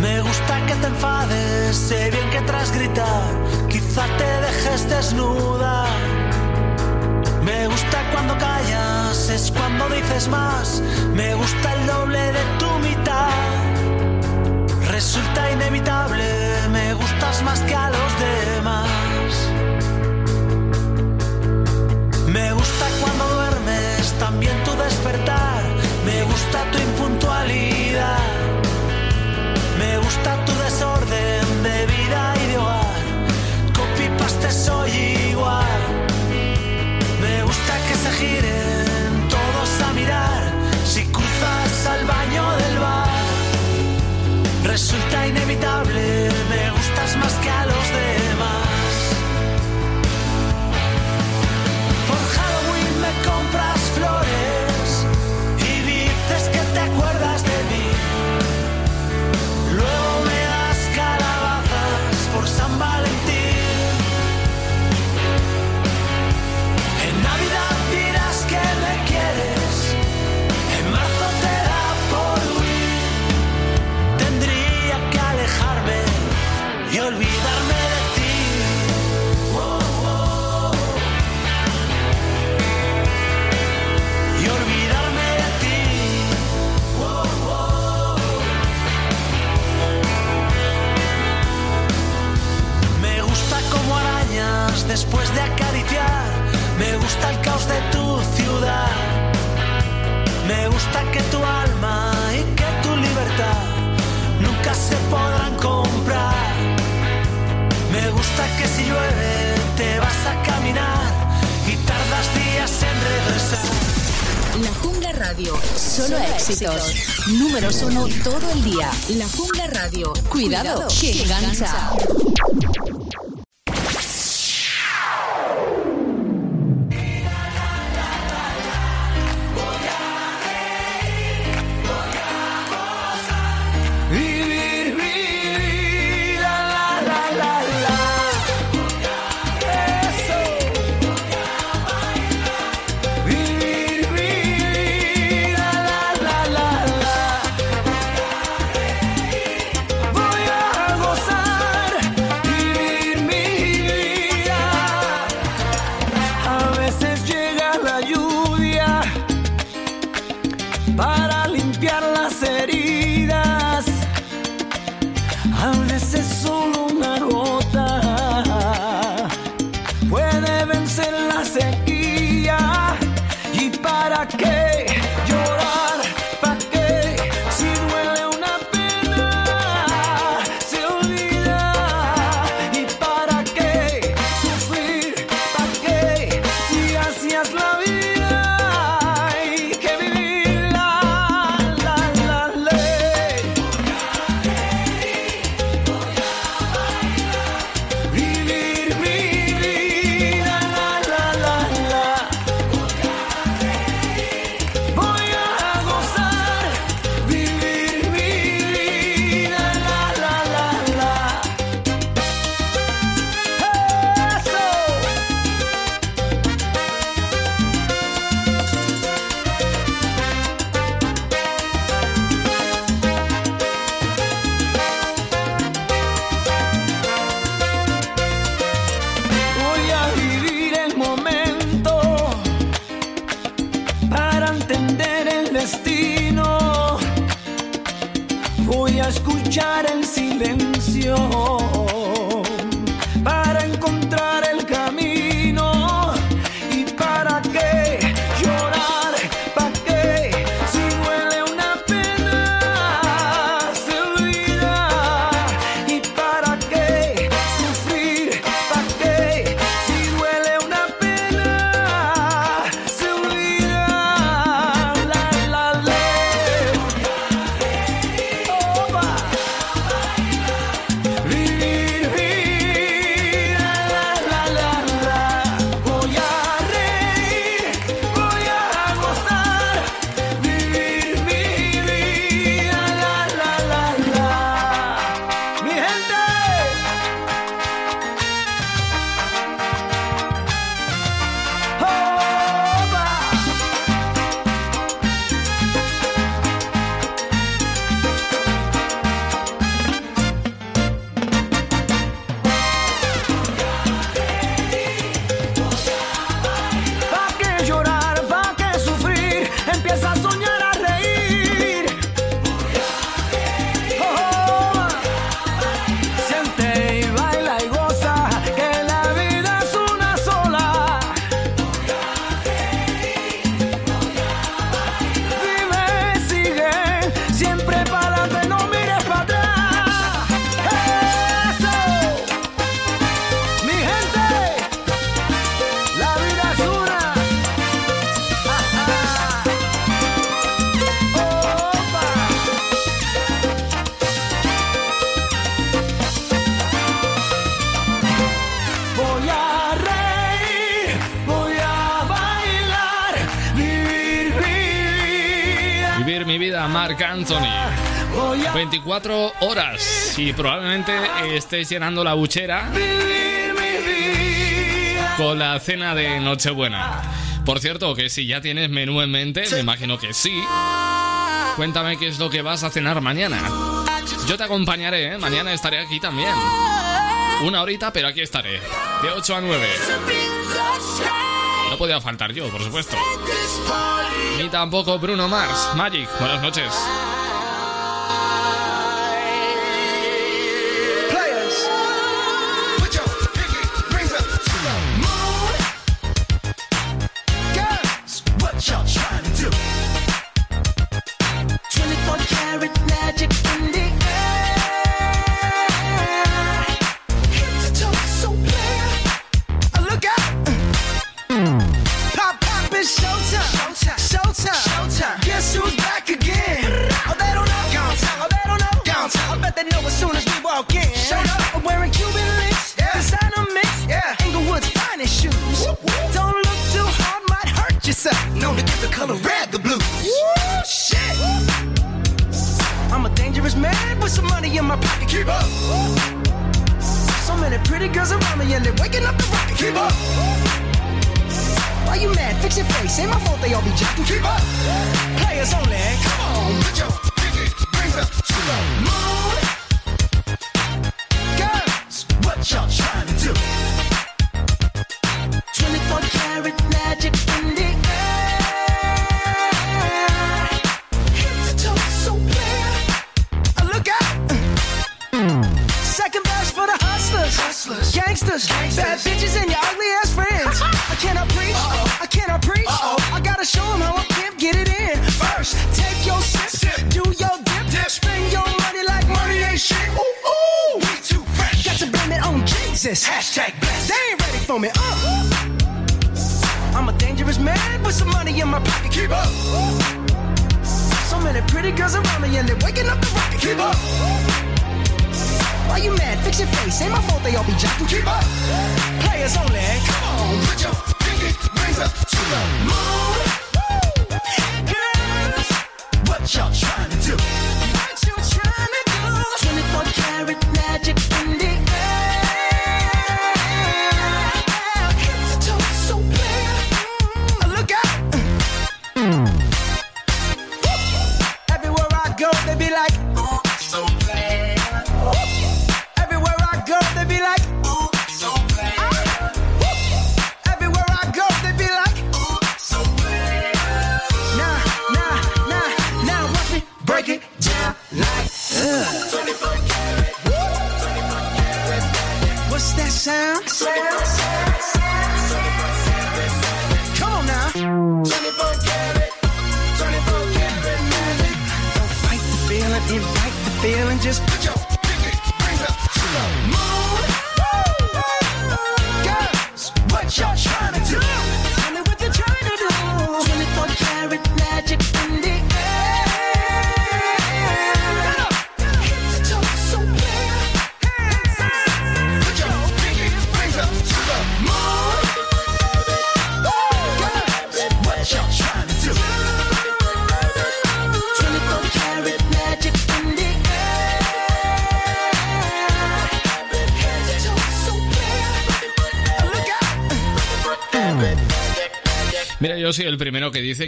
Me gusta que te enfades, sé bien que tras gritar, quizá te dejes desnuda. Me gusta cuando callas, es cuando dices más. Me gusta el doble de tu mitad. Resulta inevitable, me gustas más que a los demás. Me gusta cuando duermes, también tu despertar. Me gusta tu impuntualidad. Me gusta tu desorden de vida y de hogar. Copy soy igual. Me gusta que se giren todos a mirar si cruzas al baño del bar. Resulta inevitable, me gustas más que a los demás. Que después de acariciar. Me gusta el caos de tu ciudad. Me gusta que tu alma y que tu libertad nunca se podrán comprar. Me gusta que si llueve te vas a caminar y tardas días en regresar. La Jungla Radio, solo éxitos. Números uno todo el día. La Jungla Radio, cuidado, que engancha. Limpiar 24 horas y probablemente estéis llenando la buchera con la cena de Nochebuena. Por cierto, que si ya tienes menú en mente, me imagino que sí. Cuéntame qué es lo que vas a cenar mañana. Yo te acompañaré, ¿eh? mañana estaré aquí también. Una horita, pero aquí estaré. De 8 a 9. No podía faltar yo, por supuesto. Ni tampoco Bruno Mars. Magic, buenas noches.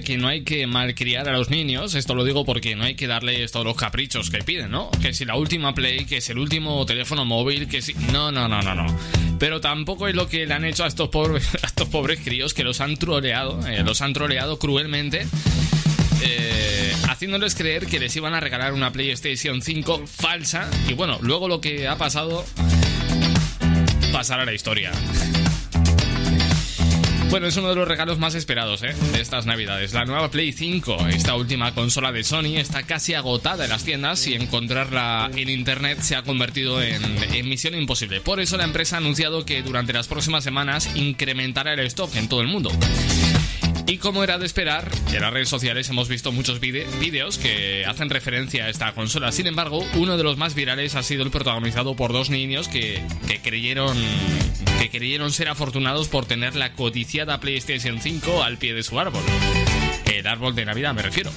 Que no hay que malcriar a los niños. Esto lo digo porque no hay que darles todos los caprichos que piden, ¿no? Que si la última Play, que si el último teléfono móvil, que si... No, no, no, no, no. Pero tampoco es lo que le han hecho a estos pobres, estos pobres críos que los han troleado, eh, los han troleado cruelmente. eh, haciéndoles creer que les iban a regalar una PlayStation 5 falsa. Y bueno, luego lo que ha pasado pasará la historia. Bueno, es uno de los regalos más esperados ¿eh? de estas navidades. La nueva Play 5, esta última consola de Sony, está casi agotada en las tiendas y encontrarla en internet se ha convertido en, misión imposible. Por eso la empresa ha anunciado que durante las próximas semanas incrementará el stock en todo el mundo. Y como era de esperar, en las redes sociales hemos visto muchos vídeos que hacen referencia a esta consola. Sin embargo, uno de los más virales ha sido el protagonizado por dos niños que, que creyeron que creyeron ser afortunados por tener la codiciada PlayStation 5 al pie de su árbol. El árbol de Navidad me refiero.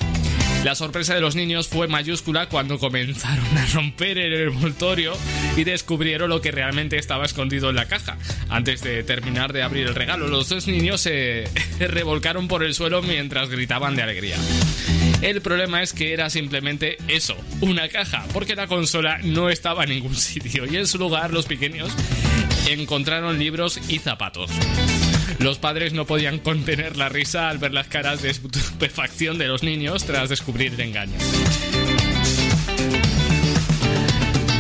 La sorpresa de los niños fue mayúscula cuando comenzaron a romper el envoltorio y descubrieron lo que realmente estaba escondido en la caja. Antes de terminar de abrir el regalo, los dos niños se revolcaron por el suelo mientras gritaban de alegría. El problema es que era simplemente eso, una caja, porque la consola no estaba en ningún sitio y en su lugar los pequeños encontraron libros y zapatos. Los padres no podían contener la risa al ver las caras de estupefacción de los niños tras descubrir el engaño.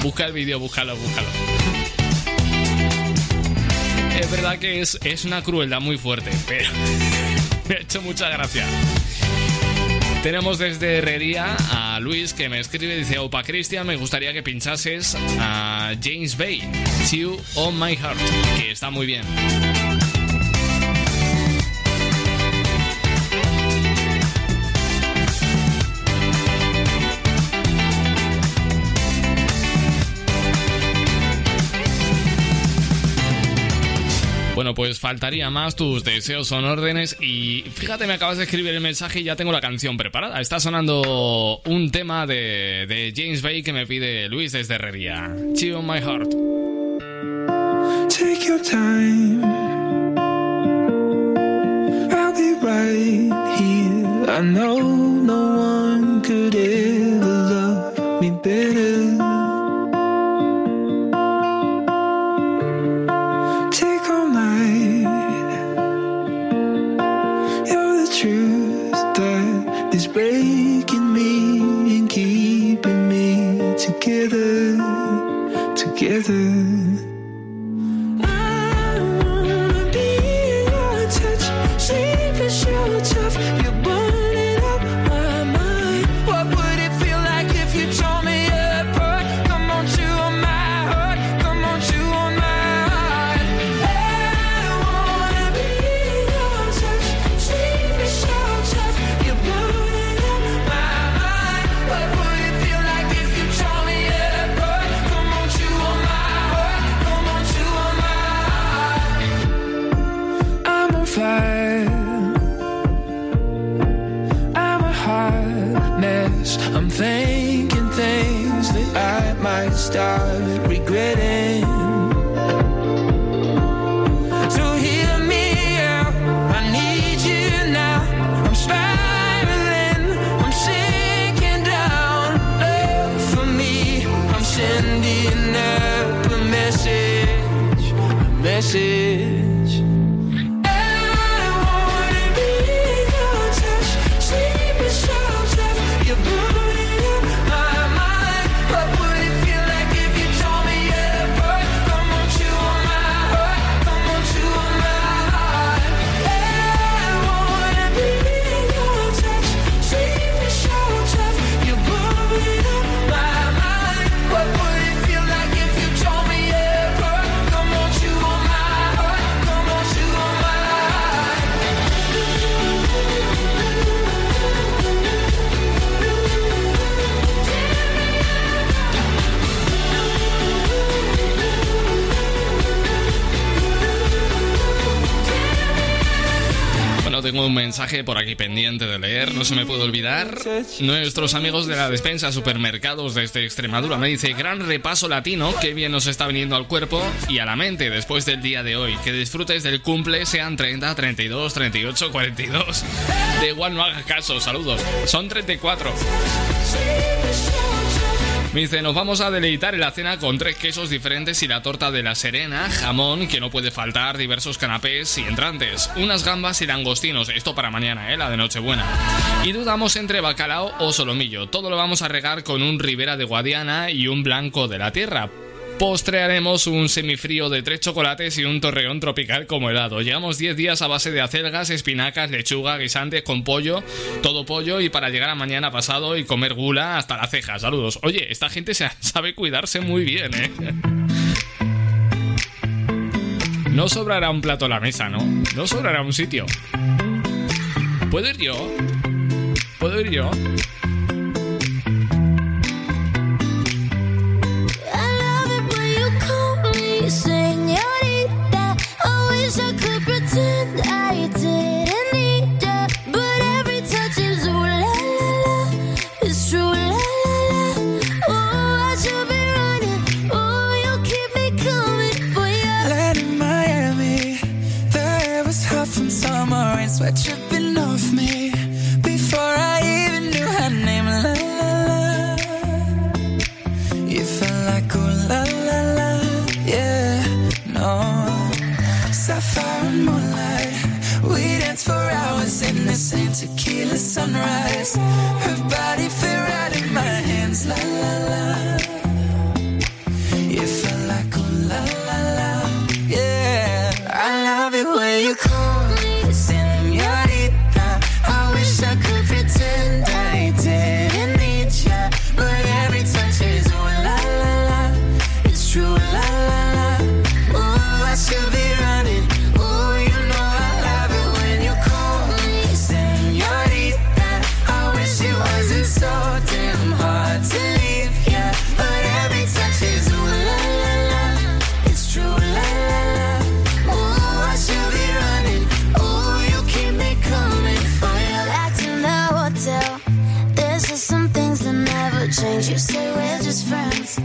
Busca el vídeo, búscalo, búscalo. Es verdad que es, es una crueldad muy fuerte, pero me ha hecho mucha gracia. Tenemos desde Herrería a Luis que me escribe, dice, Opa Cristian, me gustaría que pinchases a James Bay, You on My Heart, que está muy bien. Bueno, pues faltaría más, tus deseos son órdenes y fíjate, me acabas de escribir el mensaje y ya tengo la canción preparada. Está sonando un tema de, de James Bay que me pide Luis desde Herrería. Chill on my heart. Take your time. I'll be right here. I know no one could ever love me better. Is breaking me and keeping me together, together. stars. Mensaje por aquí pendiente de leer, no se me puede olvidar. Nuestros amigos de la despensa supermercados desde Extremadura me dice, gran repaso latino, qué bien nos está viniendo al cuerpo y a la mente después del día de hoy. Que disfrutes del cumple, sean 30, 32, 38, 42. De igual no hagas caso, saludos. Son 34. Me dice, nos vamos a deleitar en la cena con tres quesos diferentes y la torta de la Serena, jamón, que no puede faltar, diversos canapés y entrantes, unas gambas y langostinos, esto para mañana, ¿eh? la de Nochebuena. Y dudamos entre bacalao o solomillo, todo lo vamos a regar con un ribera de Guadiana y un blanco de la tierra. Postre haremos un semifrío de tres chocolates y un torreón tropical como helado. Llevamos 10 días a base de acelgas, espinacas, lechuga, guisantes con pollo, todo pollo y para llegar a mañana pasado y comer gula hasta la ceja. Saludos. Oye, esta gente sabe cuidarse muy bien, ¿eh? No sobrará un plato a la mesa, ¿no? No sobrará un sitio. ¿Puedo ir yo? ¿Puedo ir yo? Rain, off me. Before I even knew her name, la la la. You felt like ooh la la la, yeah, no. Sapphire and moonlight, we danced for hours in the same tequila sunrise. Her just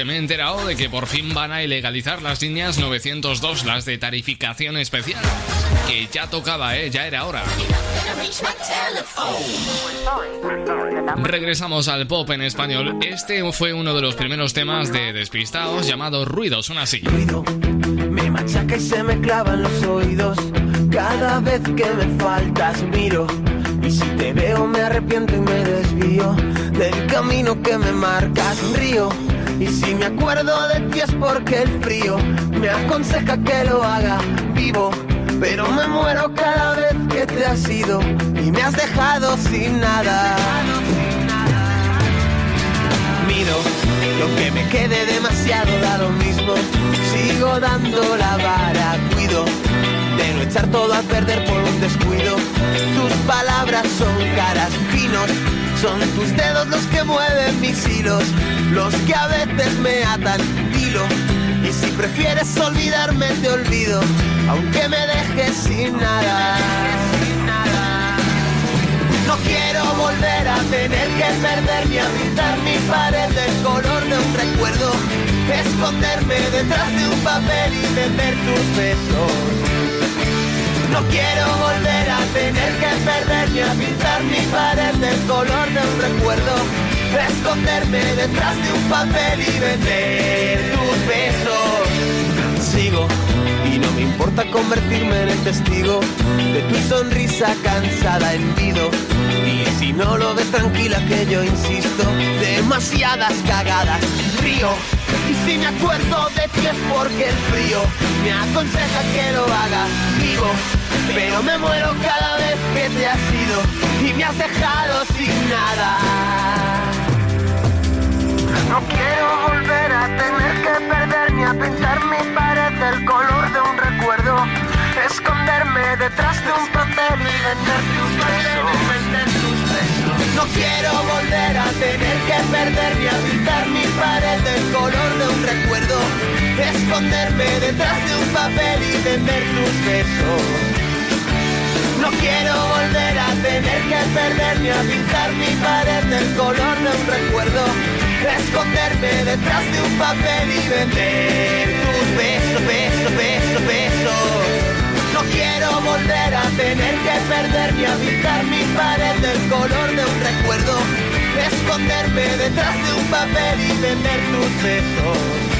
que me he enterado de que por fin van a ilegalizar las líneas 902, las de tarificación especial. Que ya tocaba, ¿eh? Ya era hora. Regresamos al pop en español. Este fue uno de los primeros temas de Despistados llamado Ruido. Suena así. Me machaca y se me clava en los oídos. Cada vez que me faltas miro. Y si te veo me arrepiento y me desvío del camino que me marcas río. Y si me acuerdo de ti es porque el frío me aconseja que lo haga vivo. Pero me muero cada vez que te has ido y me has dejado sin nada. Miro lo que me quede demasiado da lo mismo. Sigo dando la vara, cuido de no echar todo a perder por un descuido. Tus palabras son caras, pinos, son tus dedos los que mueven mis hilos, los que a veces me atan, hilo. Y si prefieres olvidarme te olvido, aunque me dejes sin nada. No quiero volver a tener que perder ni a pintar mi pared del color de un recuerdo. Esconderme detrás de un papel y vender tus besos. No quiero volver a tener que perder ni a pintar mi pared del color de un recuerdo. Esconderme detrás de un papel y vender tus besos. Sigo y no me importa convertirme en el testigo de tu sonrisa cansada en vido. Y si no lo ves tranquila que yo insisto, demasiadas cagadas río. Y si me acuerdo de ti es porque el frío me aconseja que lo haga vivo. Pero me muero cada vez que te has ido y me has dejado sin nada. No quiero volver a tener que perder ni a pintar mi pared del color de un recuerdo. Esconderme detrás de un papel y vender tus besos. No quiero volver a tener que perder ni a pintar mi pared del color de un recuerdo. Esconderme detrás de un papel y vender tus besos. No quiero volver a tener que perder ni a pintar mi pared del color de un recuerdo. Esconderme detrás de un papel y vender tus besos, besos, besos, besos. No quiero volver a tener que perder ni a pintar mi pared del color de un recuerdo. Esconderme detrás de un papel y vender tus besos.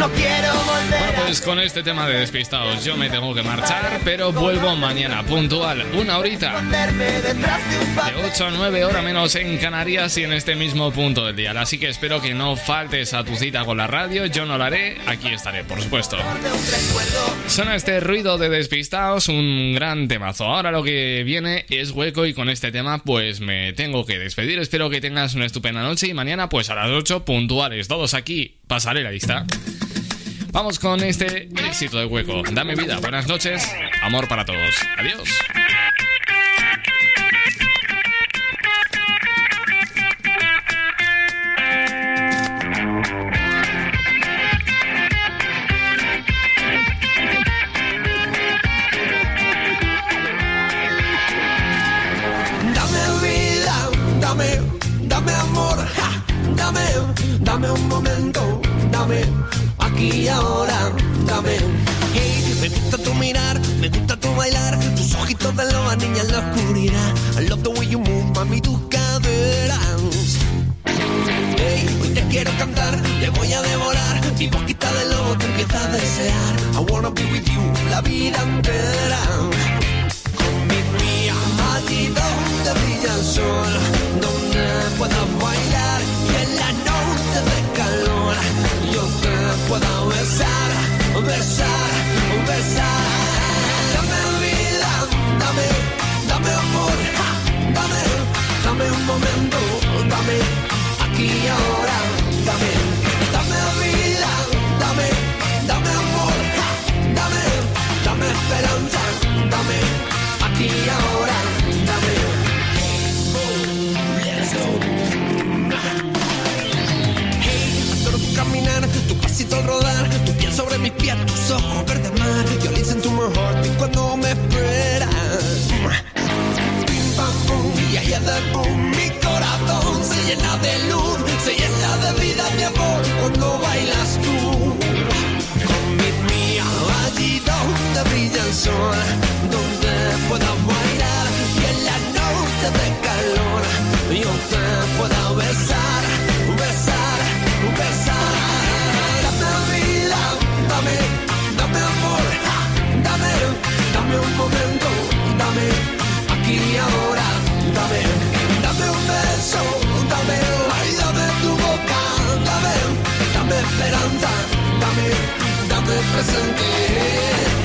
No quiero volver Bueno, pues con este tema de despistados yo me tengo que marchar, pero vuelvo mañana puntual, una horita. De 8 a 9 hora menos en Canarias y en este mismo punto del día. Así que espero que no faltes a tu cita con la radio. Yo no lo haré, aquí estaré, por supuesto. Suena este ruido de despistados, un gran temazo. Ahora lo que viene es hueco y con este tema pues me tengo que despedir. Espero que tengas una estupenda noche y mañana pues a las 8 puntuales. Todos aquí pasaré la lista. Vamos con este éxito de hueco. Dame vida, buenas noches, amor para todos. Adiós. dame, dame amor, ja, dame, dame un momento, dame, aquí ahora, dame. Hey, me gusta tu mirar, me gusta tu bailar, tus ojitos de loba, niña en la oscuridad. I love the way you move, mami, tus caderas. Hey, hoy te quiero cantar, te voy a devorar. Mi boquita de lobo te empieza a desear. I wanna be with you la vida entera. Con mi mía, allí donde brilla el sol, donde puedas bailar y en la noche de calor besar, besar, besar. Dame vida, dame, dame amor, dame, dame un momento, dame aquí y ahora, dame, dame vida, dame, dame amor, dame, dame esperanza, dame aquí y ahora, dame. Tu caminar, pasito al rodar, tu piel sobre mis pies, tus ojos verde mar. Yo listen to my heart cuando me esperas. Pim pam pum y ahí de boom, mi corazón se llena de luz, se llena de vida, mi amor, cuando bailas tú. Con mi mía, allí donde brilla el sol, donde pueda bailar y en la noche de calor yo te pueda besar, dame un momento, dame aquí y ahora, dame, dame un beso, dame ay, dame tu boca, dame, dame esperanza, dame, dame presente.